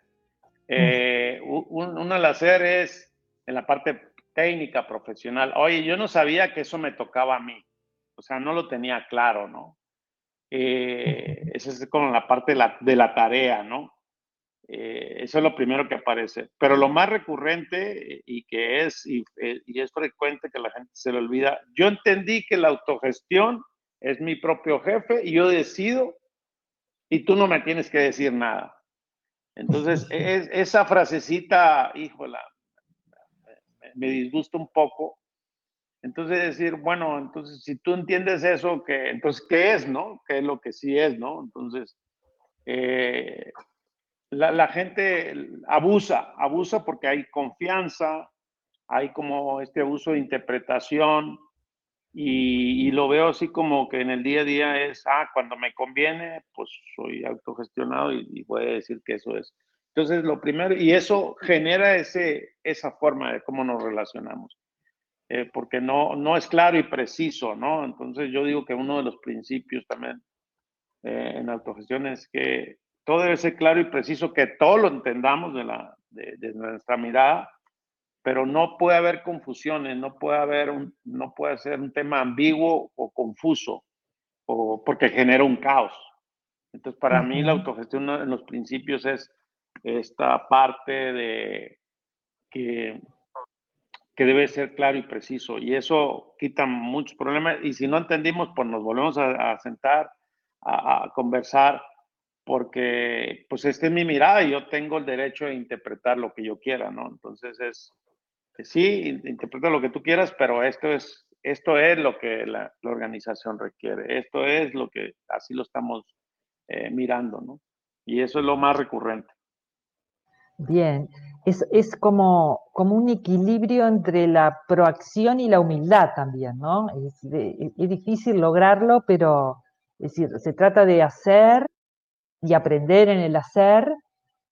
Speaker 5: Eh, un, al hacer es en la parte técnica, profesional. Oye, yo no sabía que eso me tocaba a mí. O sea, no lo tenía claro, ¿no? Eh, esa es como la parte de la, tarea, ¿no? Eh, eso es lo primero que aparece. Pero lo más recurrente y que es, y, es frecuente que la gente se le olvida, yo entendí que la autogestión es mi propio jefe y yo decido y tú no me tienes que decir nada. Entonces, es, esa frasecita, híjola, me, disgusta un poco. Entonces, decir, bueno, entonces, si tú entiendes eso, que, entonces, ¿qué es, no? ¿Qué es lo que sí es, no? Entonces, eh, la, la, gente abusa, abusa porque hay confianza, hay como este abuso de interpretación, y, lo veo así como que en el día a día es, ah, cuando me conviene, pues soy autogestionado y, voy a decir que eso es. Entonces, lo primero, y eso genera ese, esa forma de cómo nos relacionamos, eh, porque no, no es claro y preciso, ¿no? Entonces, yo digo que uno de los principios también eh, en autogestión es que todo debe ser claro y preciso, que todo lo entendamos de, la, de, de nuestra mirada pero no puede haber confusiones, no puede haber un, no puede ser un tema ambiguo o confuso, o porque genera un caos. Entonces, para mí la autogestión en los principios es esta parte de que, que debe ser claro y preciso, y eso quita muchos problemas, y si no entendimos, pues nos volvemos a, sentar, a, a conversar, porque pues esta es mi mirada y yo tengo el derecho de interpretar lo que yo quiera, ¿no? Entonces es, sí, interpreta lo que tú quieras, pero esto es, esto es lo que la, organización requiere, esto es lo que así lo estamos eh, mirando, ¿no? Y eso es lo más recurrente.
Speaker 6: Bien, es, es como, como, un equilibrio entre la proacción y la humildad también, ¿no? Es, es difícil lograrlo, pero es decir, se trata de hacer y aprender en el hacer,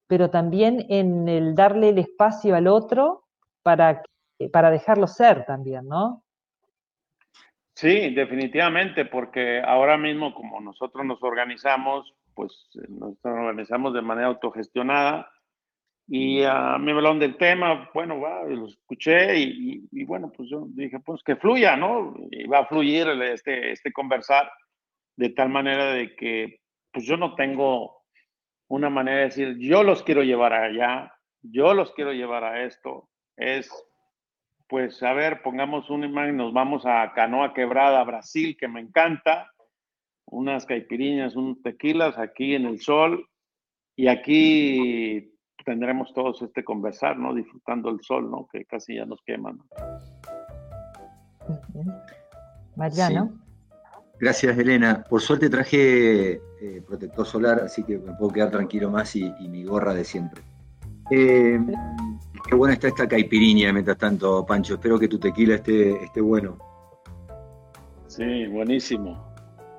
Speaker 6: pero también en el darle el espacio al otro para, para dejarlo ser también, ¿no?
Speaker 5: Sí, definitivamente, porque ahora mismo como nosotros nos organizamos, pues nos organizamos de manera autogestionada y a mí me hablaron del tema, bueno, va, lo escuché y, bueno, pues yo dije, pues que fluya, ¿no? Y va a fluir este, este conversar de tal manera de que pues yo no tengo una manera de decir, yo los quiero llevar allá, yo los quiero llevar a esto, es, pues, a ver, pongamos una imagen, nos vamos a Canoa Quebrada, Brasil, que me encanta, unas caipiriñas, unos tequilas aquí en el sol, y aquí tendremos todos este conversar, ¿no? Disfrutando el sol, ¿no? Que casi ya nos queman.
Speaker 2: Mariano. Gracias, Elena. Por suerte traje eh, protector solar, así que me puedo quedar tranquilo más y, mi gorra de siempre. Eh, Qué buena está esta caipiriña mientras tanto, Pancho. Espero que tu tequila esté, esté bueno.
Speaker 5: Sí, buenísimo.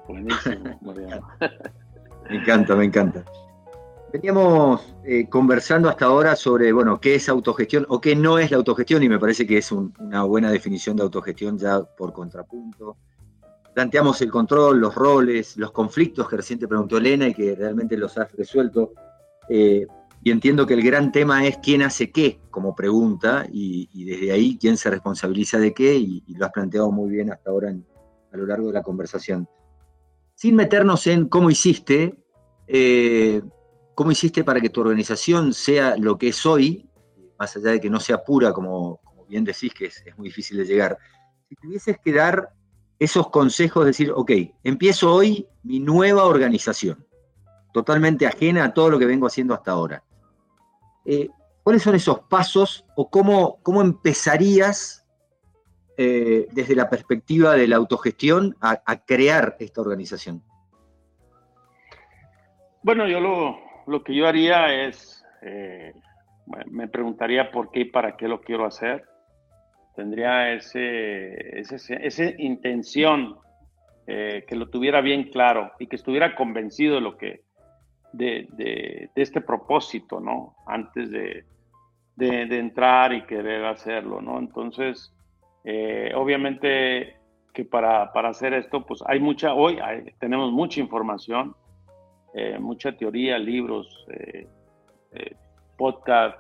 Speaker 5: Buenísimo,
Speaker 2: me encanta, me encanta. Veníamos eh, conversando hasta ahora sobre, bueno, qué es autogestión o qué no es la autogestión, y me parece que es una buena definición de autogestión ya por contrapunto. Planteamos el control, los roles, los conflictos que recién te preguntó Elena y que realmente los has resuelto. Eh, y entiendo que el gran tema es quién hace qué como pregunta y, desde ahí quién se responsabiliza de qué y, lo has planteado muy bien hasta ahora a lo largo de la conversación. Sin meternos en cómo hiciste, eh, cómo hiciste para que tu organización sea lo que es hoy, más allá de que no sea pura, como, bien decís, que es, es muy difícil de llegar. Si tuvieses que dar esos consejos, decir, ok, empiezo hoy mi nueva organización, totalmente ajena a todo lo que vengo haciendo hasta ahora. Eh, ¿cuáles son esos pasos o cómo, cómo empezarías eh, desde la perspectiva de la autogestión a, crear esta organización?
Speaker 5: Bueno, yo lo, que yo haría es, eh, me preguntaría por qué y para qué lo quiero hacer. Tendría ese, esa intención que lo tuviera bien claro y que estuviera convencido de lo que, de, este propósito, ¿no? Antes de, entrar y querer hacerlo, ¿no? Entonces, eh, obviamente que para, hacer esto, pues hay mucha, hoy tenemos mucha información, eh, mucha teoría, libros, eh, podcast,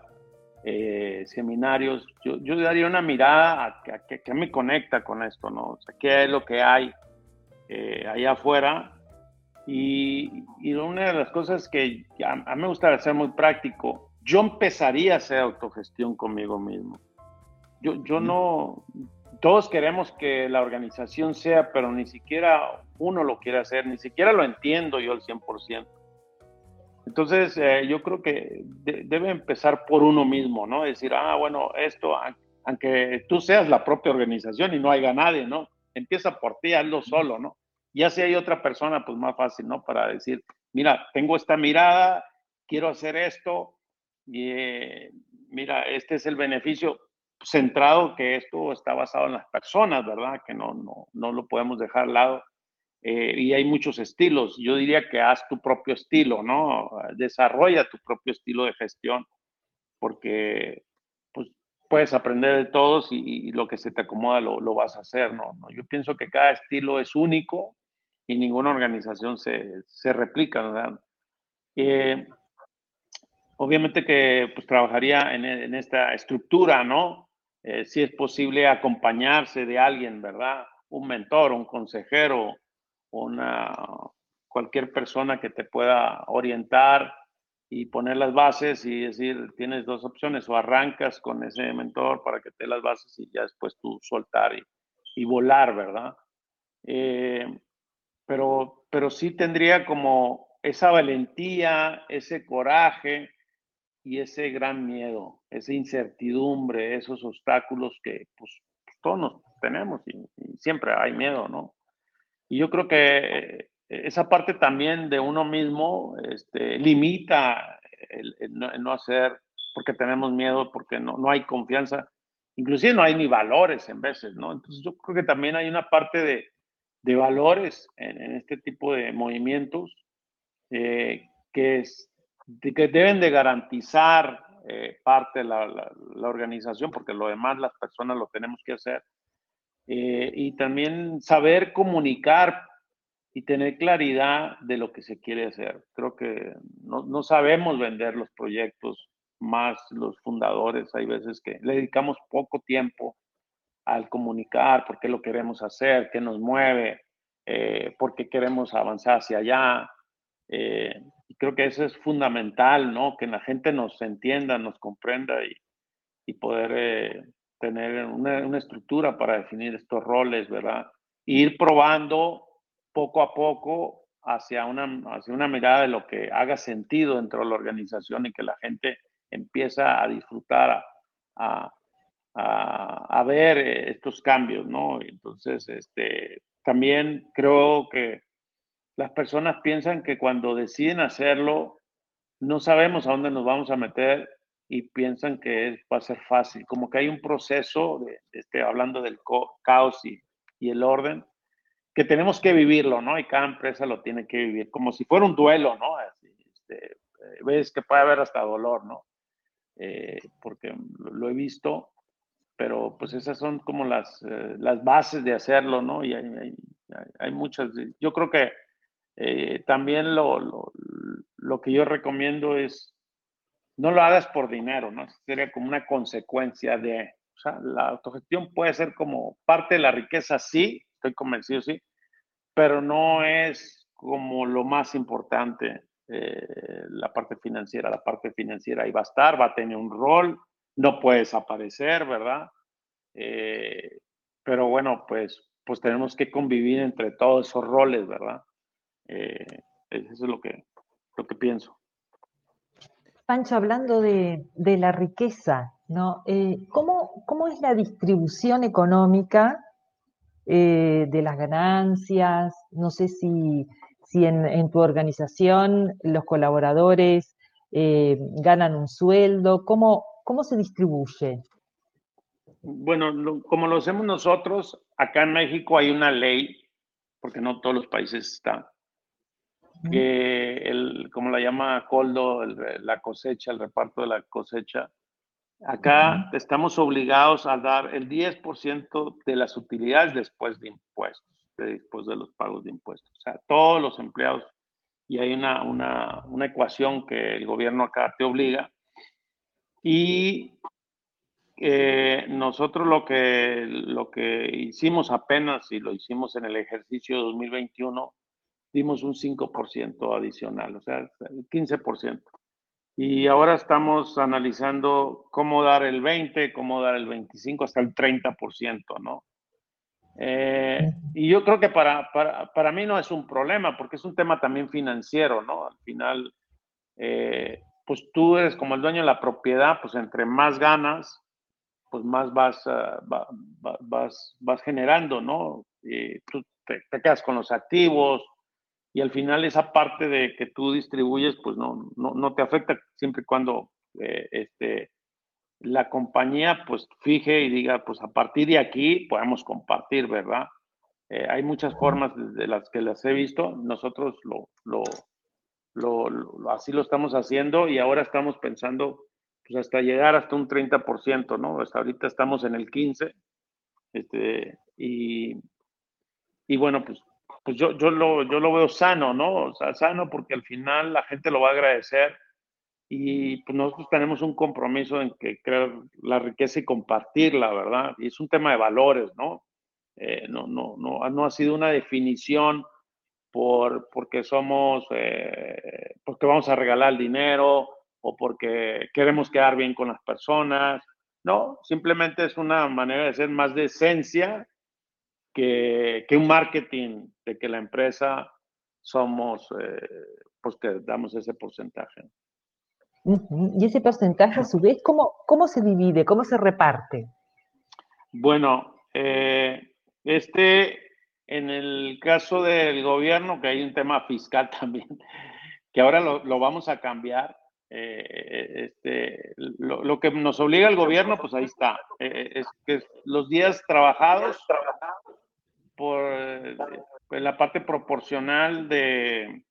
Speaker 5: seminarios. Yo, yo, daría una mirada a, que me conecta con esto, ¿no? O sea, qué es lo que hay allá afuera Y, y, una de las cosas que a, a, mí me gusta ser muy práctico, yo empezaría a hacer autogestión conmigo mismo. Yo, yo no, todos queremos que la organización sea, pero ni siquiera uno lo quiere hacer, ni siquiera lo entiendo yo al 100%. Entonces, eh, yo creo que debe empezar por uno mismo, ¿no? Decir, ah, bueno, esto, aunque tú seas la propia organización y no haya nadie, ¿no? Empieza por ti, hazlo solo, ¿no? Ya si hay otra persona, pues más fácil, ¿no? Para decir, mira, tengo esta mirada, quiero hacer esto, y eh, mira, este es el beneficio centrado que esto está basado en las personas, ¿verdad? Que no, no, no lo podemos dejar al lado. Eh, y hay muchos estilos. Yo diría que haz tu propio estilo, ¿no? Desarrolla tu propio estilo de gestión, porque pues, puedes aprender de todos y, lo que se te acomoda lo, lo vas a hacer, ¿no? Yo pienso que cada estilo es único y ninguna organización se, se replica, ¿verdad? Eh, obviamente que pues trabajaría en, en esta estructura, ¿no? Eh, si es posible acompañarse de alguien, ¿verdad? Un mentor, un consejero, una, cualquier persona que te pueda orientar y poner las bases y decir, tienes dos opciones, o arrancas con ese mentor para que te las bases y ya después tú soltar y, volar, ¿verdad? Eh, pero, pero sí tendría como esa valentía, ese coraje y ese gran miedo, esa incertidumbre, esos obstáculos que pues, todos tenemos y, siempre hay miedo, ¿no? Y yo creo que esa parte también de uno mismo este, limita el, no, hacer porque tenemos miedo, porque no, no hay confianza, inclusive no hay ni valores en veces, ¿no? Entonces yo creo que también hay una parte de, de valores en, este tipo de movimientos eh, que que deben de garantizar eh, parte de la, la, organización, porque lo demás las personas lo tenemos que hacer. Eh, y también saber comunicar y tener claridad de lo que se quiere hacer. Creo que no, no sabemos vender los proyectos más los fundadores. Hay veces que le dedicamos poco tiempo al comunicar por qué lo queremos hacer, qué nos mueve, eh, por qué queremos avanzar hacia allá. Eh, y creo que eso es fundamental, ¿no? Que la gente nos entienda, nos comprenda y, y poder eh, tener una, una, estructura para definir estos roles, ¿verdad? ir probando poco a poco hacia una, hacia una mirada de lo que haga sentido dentro de la organización y que la gente empieza a disfrutar, a, a ver estos cambios, ¿no? Entonces, este, también creo que las personas piensan que cuando deciden hacerlo, no sabemos a dónde nos vamos a meter y piensan que va a ser fácil. Como que hay un proceso, de, este, hablando del caos y, y, el orden, que tenemos que vivirlo, ¿no? Y cada empresa lo tiene que vivir, como si fuera un duelo, ¿no? este, eh, ves que puede haber hasta dolor, ¿no? Eh, porque lo he visto, pero pues esas son como las, eh, las bases de hacerlo, ¿no? Y hay, hay, hay muchas. Yo creo que eh, también lo, lo, que yo recomiendo es no lo hagas por dinero, ¿no? Sería como una consecuencia de, o sea, la autogestión puede ser como parte de la riqueza, sí, estoy convencido, sí, pero no es como lo más importante eh, la parte financiera. La parte financiera ahí va a estar, va a tener un rol, no puede desaparecer, ¿verdad? Eh, pero bueno, pues, pues tenemos que convivir entre todos esos roles, ¿verdad? Eh, eso es lo que, lo que pienso.
Speaker 6: Pancho, hablando de, de la riqueza, ¿no? Eh, ¿cómo, ¿cómo, es la distribución económica de las ganancias? No sé si, si en, en, tu organización los colaboradores ganan un sueldo, ¿cómo, cómo se distribuye?
Speaker 5: Bueno, lo, como lo hacemos nosotros, acá en México hay una ley, porque no todos los países están, que el, como la llama Coldo, el, la cosecha, el reparto de la cosecha, acá estamos obligados a dar el 10% de las utilidades después de impuestos, después de los pagos de impuestos. O sea, todos los empleados, y hay una, una, una ecuación que el gobierno acá te obliga, y eh, nosotros lo que, lo que hicimos apenas, y lo hicimos en el ejercicio 2021, dimos un 5% adicional, o sea, el 15%. Y ahora estamos analizando cómo dar el 20, cómo dar el 25, hasta el 30%, ¿no? Eh, y yo creo que para, para, para, mí no es un problema, porque es un tema también financiero, ¿no? Al final, eh, pues tú eres como el dueño de la propiedad, pues entre más ganas, pues más vas, uh, vas, vas, generando, ¿no? Y tú te, te, quedas con los activos y al final esa parte de que tú distribuyes, pues no, no, no te afecta siempre y cuando eh, este, la compañía pues fije y diga, pues a partir de aquí podemos compartir, ¿verdad? Eh, hay muchas formas de las que las he visto, nosotros lo, lo, lo, así lo estamos haciendo y ahora estamos pensando pues hasta llegar hasta un 30%, ¿no? Hasta ahorita estamos en el 15%, este, y, y bueno, pues, pues yo, yo, lo, yo lo veo sano, ¿no? O sea, sano porque al final la gente lo va a agradecer y pues nosotros tenemos un compromiso en que crear la riqueza y compartirla, ¿verdad? Y es un tema de valores, ¿no? Eh, no, no, no, no ha sido una definición por, porque somos, eh, porque vamos a regalar dinero o porque queremos quedar bien con las personas. No, simplemente es una manera de ser más de esencia que, que un marketing de que la empresa somos, eh, pues que damos ese porcentaje.
Speaker 6: Y ese porcentaje, a su vez, ¿cómo, cómo se divide? ¿Cómo se reparte?
Speaker 5: Bueno, eh, este, en el caso del gobierno, que hay un tema fiscal también, que ahora lo, vamos a cambiar, eh, este, lo, que nos obliga el gobierno, pues ahí está, eh, es que los días trabajados por, la parte proporcional de,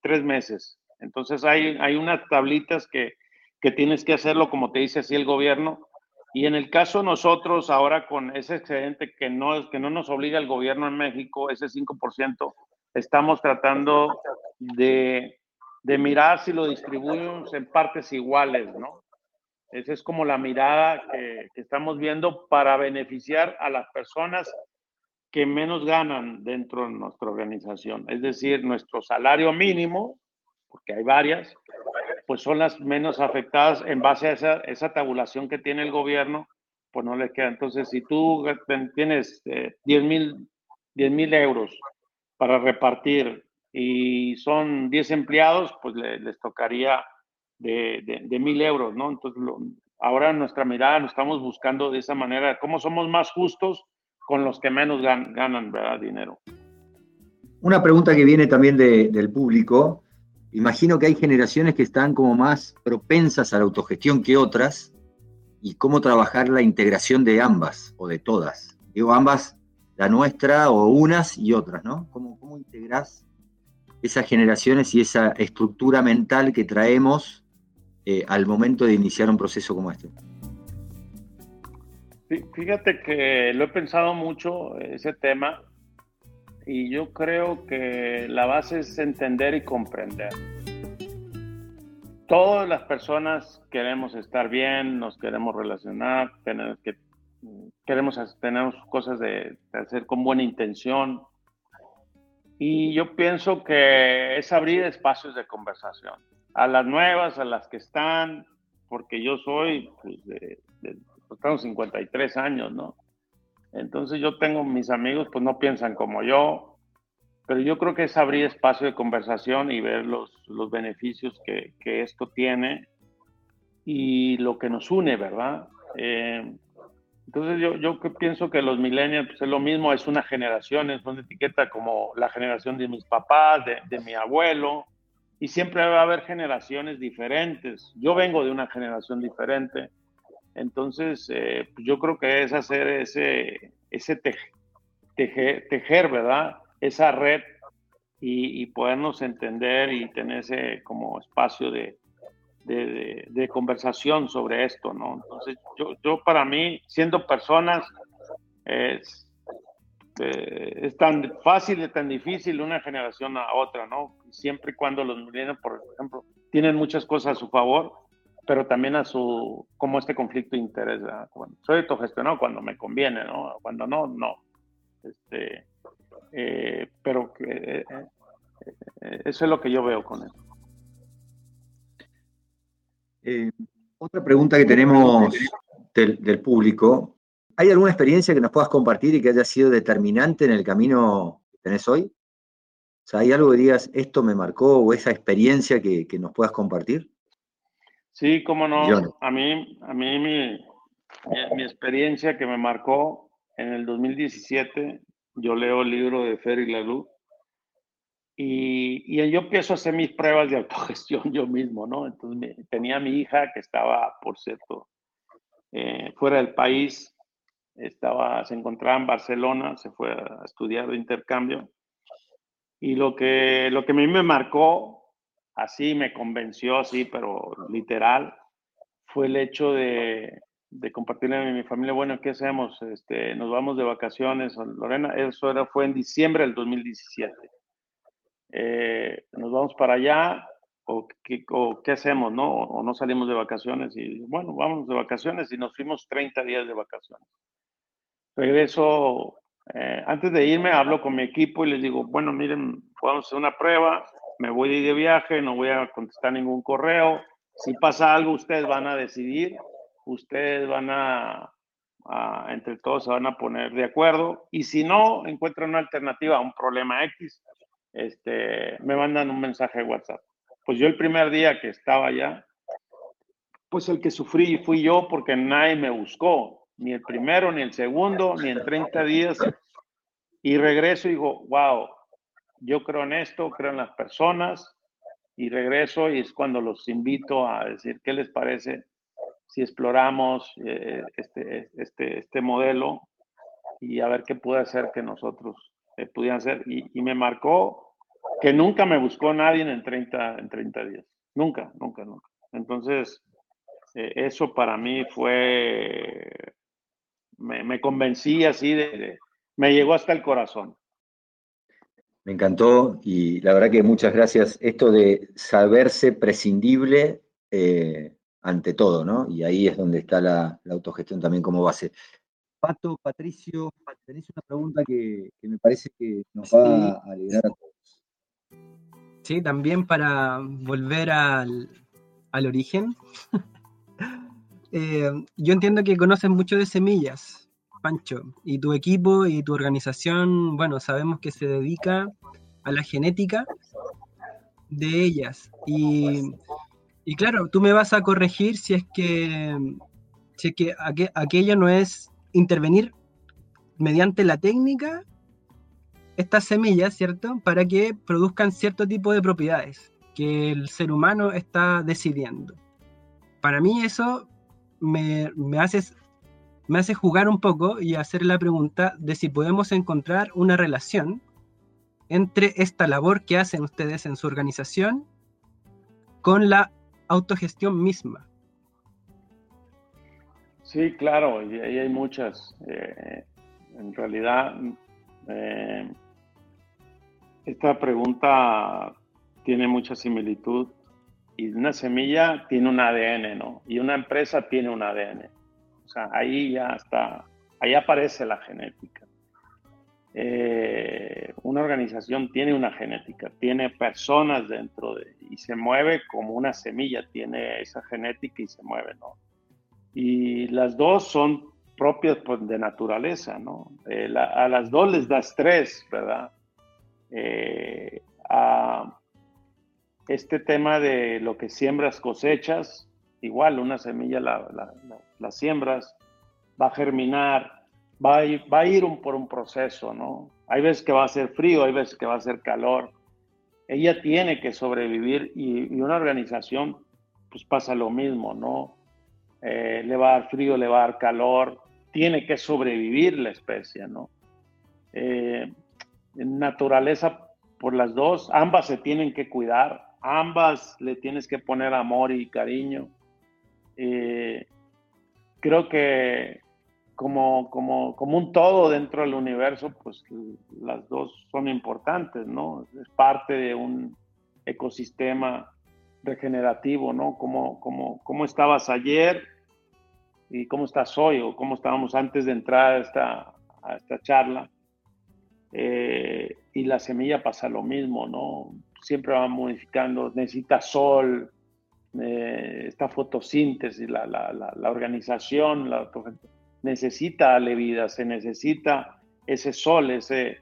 Speaker 5: tres meses. Entonces hay, unas tablitas que tienes que hacerlo como te dice así el gobierno. Y en el caso nosotros ahora con ese excedente que no, que no nos obliga el gobierno en México, ese 5%, estamos tratando de, de mirar si lo distribuimos en partes iguales, ¿no? Esa es como la mirada que, que, estamos viendo para beneficiar a las personas que menos ganan dentro de nuestra organización. Es decir, nuestro salario mínimo porque hay varias, pues son las menos afectadas en base a esa, esa tabulación que tiene el gobierno, pues no les queda. Entonces, si tú tienes eh, 10 mil euros para repartir y son 10 empleados, pues les tocaría de, de, mil euros, ¿no? Entonces, ahora nuestra mirada nos estamos buscando de esa manera, cómo somos más justos con los que menos ganan, ¿verdad? Dinero.
Speaker 2: Una pregunta que viene también del público imagino que hay generaciones que están como más propensas a la autogestión que otras y cómo trabajar la integración de ambas o de todas. Digo, ambas, la nuestra o unas y otras, ¿no? ¿Cómo, cómo integrás esas generaciones y esa estructura mental que traemos eh, al momento de iniciar un proceso como este?
Speaker 5: Fíjate que lo he pensado mucho, ese tema, y yo creo que la base es entender y comprender. Todas las personas queremos estar bien, nos queremos relacionar, tenemos que, queremos tener cosas de, hacer con buena intención. Y yo pienso que es abrir espacios de conversación a las nuevas, a las que están, porque yo soy, pues, de, de pues, tengo 53 años, ¿no? Entonces yo tengo mis amigos, pues no piensan como yo, pero yo creo que es abrir espacio de conversación y ver los, los beneficios que, que, esto tiene y lo que nos une, ¿verdad? Eh, entonces yo, yo pienso que los millennials pues es lo mismo, es una generación, es una etiqueta como la generación de mis papás, de, de mi abuelo, y siempre va a haber generaciones diferentes. Yo vengo de una generación diferente, entonces, eh, pues yo creo que es hacer ese, ese tejer, tejer, ¿verdad? Esa red y, podernos entender y tener ese como espacio de, de, conversación sobre esto, ¿no? Entonces, yo, yo para mí, siendo personas, es, eh, es tan fácil y tan difícil una generación a otra, ¿no? Siempre y cuando los millennials, por ejemplo, tienen muchas cosas a su favor, pero también a su, como este conflicto de interés. soy autogestionado cuando me conviene, ¿no? Cuando no, no. Este, eh, pero que, eso es lo que yo veo con él.
Speaker 2: otra pregunta que tenemos del, público. ¿Hay alguna experiencia que nos puedas compartir y que haya sido determinante en el camino que tenés hoy? O sea, ¿hay algo que digas, esto me marcó o esa experiencia que, nos puedas compartir?
Speaker 5: Sí, cómo no. A mí, a mí mi, mi, experiencia que me marcó en el 2017, yo leo el libro de Fer y Luz y, y, yo empiezo a hacer mis pruebas de autogestión yo mismo, ¿no? Entonces tenía mi hija que estaba, por cierto, eh, fuera del país, estaba, se encontraba en Barcelona, se fue a estudiar de intercambio. Y lo que, lo que a mí me marcó, así me convenció, así, pero literal, fue el hecho de, de compartirle a mi familia, bueno, ¿qué hacemos? Este, nos vamos de vacaciones, Lorena, eso era, fue en diciembre del 2017. Eh, nos vamos para allá, o qué, qué hacemos, ¿no? O no salimos de vacaciones y bueno, vamos de vacaciones y nos fuimos 30 días de vacaciones. Regreso, eh, antes de irme hablo con mi equipo y les digo, bueno, miren, a hacer una prueba, me voy de viaje, no voy a contestar ningún correo, si pasa algo ustedes van a decidir, ustedes van a, entre todos se van a poner de acuerdo. Y si no encuentran una alternativa a un problema X, este, me mandan un mensaje de WhatsApp. Pues yo el primer día que estaba allá, pues el que sufrí fui yo porque nadie me buscó, ni el primero, ni el segundo, ni en 30 días. Y regreso y digo, wow, yo creo en esto, creo en las personas, y regreso y es cuando los invito a decir, ¿qué les parece si exploramos eh, este, este, este modelo y a ver qué puede hacer que nosotros eh, pudieran hacer? y me marcó que nunca me buscó nadie en 30, en 30 días. Nunca, nunca, nunca. Entonces, eh, eso para mí fue, me, me convencí así de, me llegó hasta el corazón.
Speaker 2: Me encantó y la verdad que muchas gracias. Esto de saberse prescindible eh, ante todo, ¿no? Y ahí es donde está la, autogestión también como base. Pato, Patricio, tenéis una pregunta que, me parece que nos va a alegrar a todos.
Speaker 4: Sí, también para volver al, origen. Eh, yo entiendo que conoces mucho de semillas, Pancho, y tu equipo y tu organización, bueno, sabemos que se dedica a la genética de ellas. Y, claro, tú me vas a corregir si es que, si que aquello no es intervenir mediante la técnica estas semillas, ¿cierto? Para que produzcan cierto tipo de propiedades que el ser humano está decidiendo. Para mí eso me, hace, me hace jugar un poco y hacer la pregunta de si podemos encontrar una relación entre esta labor que hacen ustedes en su organización con la autogestión misma.
Speaker 5: Sí, claro, y ahí hay muchas. Eh, en realidad, eh, esta pregunta tiene mucha similitud y una semilla tiene un ADN, ¿no? Y una empresa tiene un ADN. O sea, ahí ya está, ahí aparece la genética. Eh, una organización tiene una genética, tiene personas dentro de, y se mueve como una semilla, tiene esa genética y se mueve, ¿no? Y las dos son propias pues, de naturaleza, ¿no? Eh, a las dos les da estrés, ¿verdad? Eh, a este tema de lo que siembras cosechas, igual una semilla la, siembras, va a germinar, va a ir, va a ir un, por un proceso, ¿no? Hay veces que va a ser frío, hay veces que va a ser calor. Ella tiene que sobrevivir y, una organización pues pasa lo mismo, ¿no? Eh, le va a dar frío, le va a dar calor, tiene que sobrevivir la especie, ¿no? Eh, naturaleza por las dos, ambas se tienen que cuidar, ambas le tienes que poner amor y cariño. Eh, creo que como, como, como un todo dentro del universo, pues las dos son importantes, ¿no? Es parte de un ecosistema regenerativo, ¿no? Como, como, cómo estabas ayer y cómo estás hoy o cómo estábamos antes de entrar a esta, a esta charla Eh, y la semilla pasa lo mismo, ¿no? Siempre va modificando, necesita sol, eh, esta fotosíntesis, la, la, organización, la, necesita darle vida, se necesita ese sol, ese,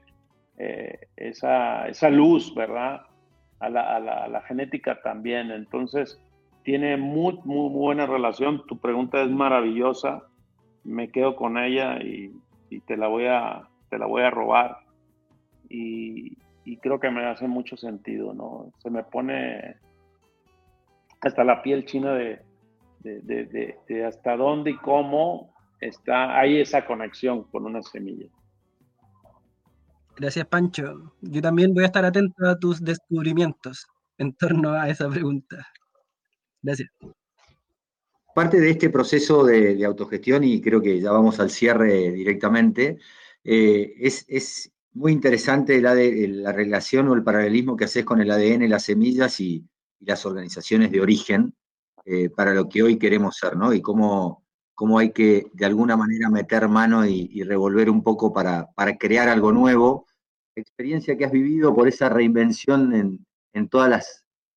Speaker 5: eh, esa, esa, luz, ¿verdad? A la, a la, genética también. Entonces, tiene muy, muy buena relación. Tu pregunta es maravillosa. Me quedo con ella y, y te, la voy a, te la voy a robar. Y, y, creo que me hace mucho sentido, ¿no? Se me pone hasta la piel china de, de, de, de hasta dónde y cómo está, hay esa conexión con una semilla.
Speaker 4: Gracias, Pancho. Yo también voy a estar atento a tus descubrimientos en torno a esa pregunta. Gracias.
Speaker 2: Parte de este proceso de, autogestión, y creo que ya vamos al cierre directamente, eh, es, muy interesante la, la, relación o el paralelismo que haces con el ADN, las semillas y, las organizaciones de origen eh, para lo que hoy queremos ser, ¿no? Y cómo cómo hay que de alguna manera meter mano y, revolver un poco para, crear algo nuevo. Experiencia que has vivido por esa reinvención en, todos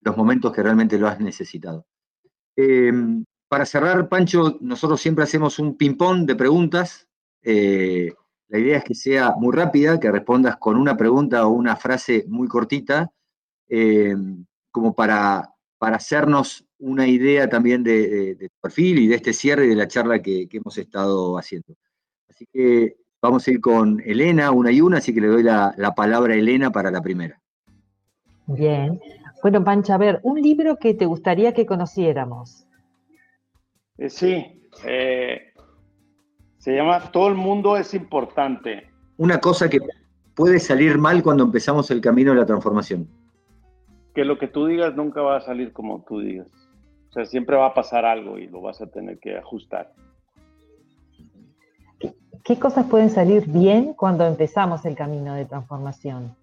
Speaker 2: los momentos que realmente lo has necesitado. Em, para cerrar, Pancho, nosotros siempre hacemos un ping-pong de preguntas. Eh, la idea es que sea muy rápida, que respondas con una pregunta o una frase muy cortita, em, como para, para hacernos una idea también de, tu perfil y de este cierre y de la charla que, hemos estado haciendo. Así que vamos a ir con Elena, una y una, así que le doy la, palabra a Elena para la primera.
Speaker 6: Bien. Bueno, Pancha, a ver, un libro que te gustaría que conociéramos.
Speaker 5: Eh, sí, eh, se llama Todo el mundo es importante.
Speaker 2: Una cosa que puede salir mal cuando empezamos el camino de la transformación.
Speaker 5: Que lo que tú digas nunca va a salir como tú digas. O sea, siempre va a pasar algo y lo vas a tener que ajustar.
Speaker 6: ¿Qué cosas pueden salir bien cuando empezamos el camino de transformación?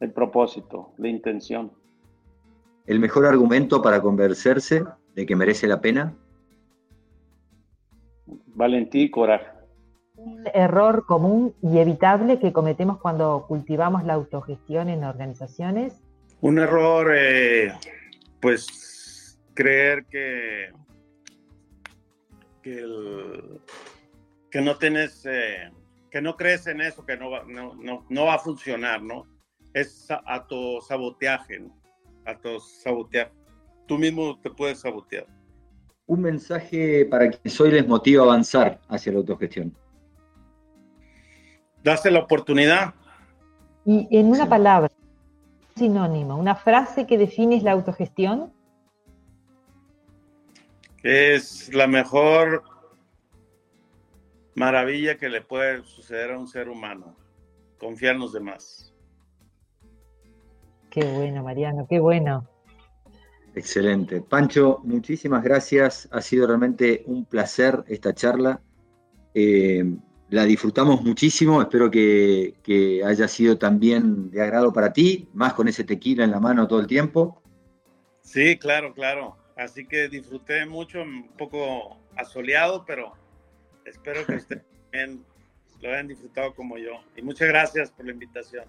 Speaker 5: El propósito, la intención.
Speaker 2: ¿El mejor argumento para convencerse de que merece la pena?
Speaker 5: Valentía y coraje.
Speaker 6: Un error común y evitable que cometemos cuando cultivamos la autogestión en organizaciones.
Speaker 5: Un error eh, pues creer que, que, no tienes, eh, que no crees en eso, que no va, no, va a funcionar, ¿no? Es autosaboteaje, ¿no? Autosabotear. Tú mismo te puedes sabotear.
Speaker 2: Un mensaje para quienes hoy les motiva a avanzar hacia la autogestión.
Speaker 5: Dase la oportunidad.
Speaker 6: Y en una palabra, sinónimo, una frase que define la autogestión?
Speaker 5: Es la mejor maravilla que le puede suceder a un ser humano, confiar en los demás.
Speaker 6: Qué bueno, Mariano, qué bueno.
Speaker 2: Excelente. Pancho, muchísimas gracias. Ha sido realmente un placer esta charla. Eh, la disfrutamos muchísimo, espero que, haya sido también de agrado para ti, más con ese tequila en la mano todo el tiempo.
Speaker 5: Sí, claro, claro. Así que disfruté mucho, un poco asoleado, pero espero que ustedes también lo hayan disfrutado como yo. Y muchas gracias por la invitación.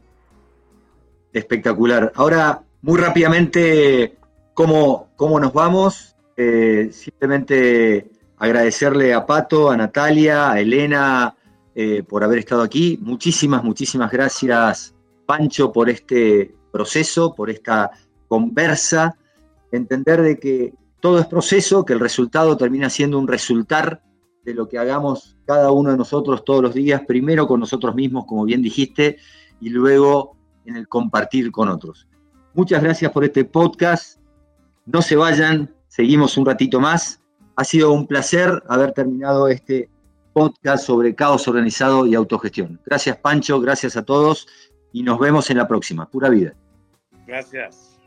Speaker 2: Espectacular. Ahora, muy rápidamente, ¿cómo, cómo nos vamos? Eh, simplemente agradecerle a Pato, a Natalia, a Elena, eh, por haber estado aquí. Muchísimas, muchísimas gracias, Pancho, por este proceso, por esta conversa. Entender de que todo es proceso, que el resultado termina siendo un resultar de lo que hagamos cada uno de nosotros todos los días, primero con nosotros mismos, como bien dijiste, y luego en el compartir con otros. Muchas gracias por este podcast. No se vayan, seguimos un ratito más. Ha sido un placer haber terminado este podcast sobre caos organizado y autogestión. Gracias Pancho, gracias a todos y nos vemos en la próxima. Pura vida.
Speaker 5: Gracias.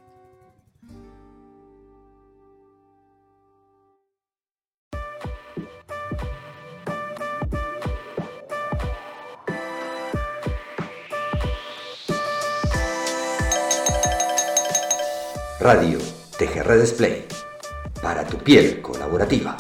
Speaker 1: Radio TGR Display para tu piel colaborativa.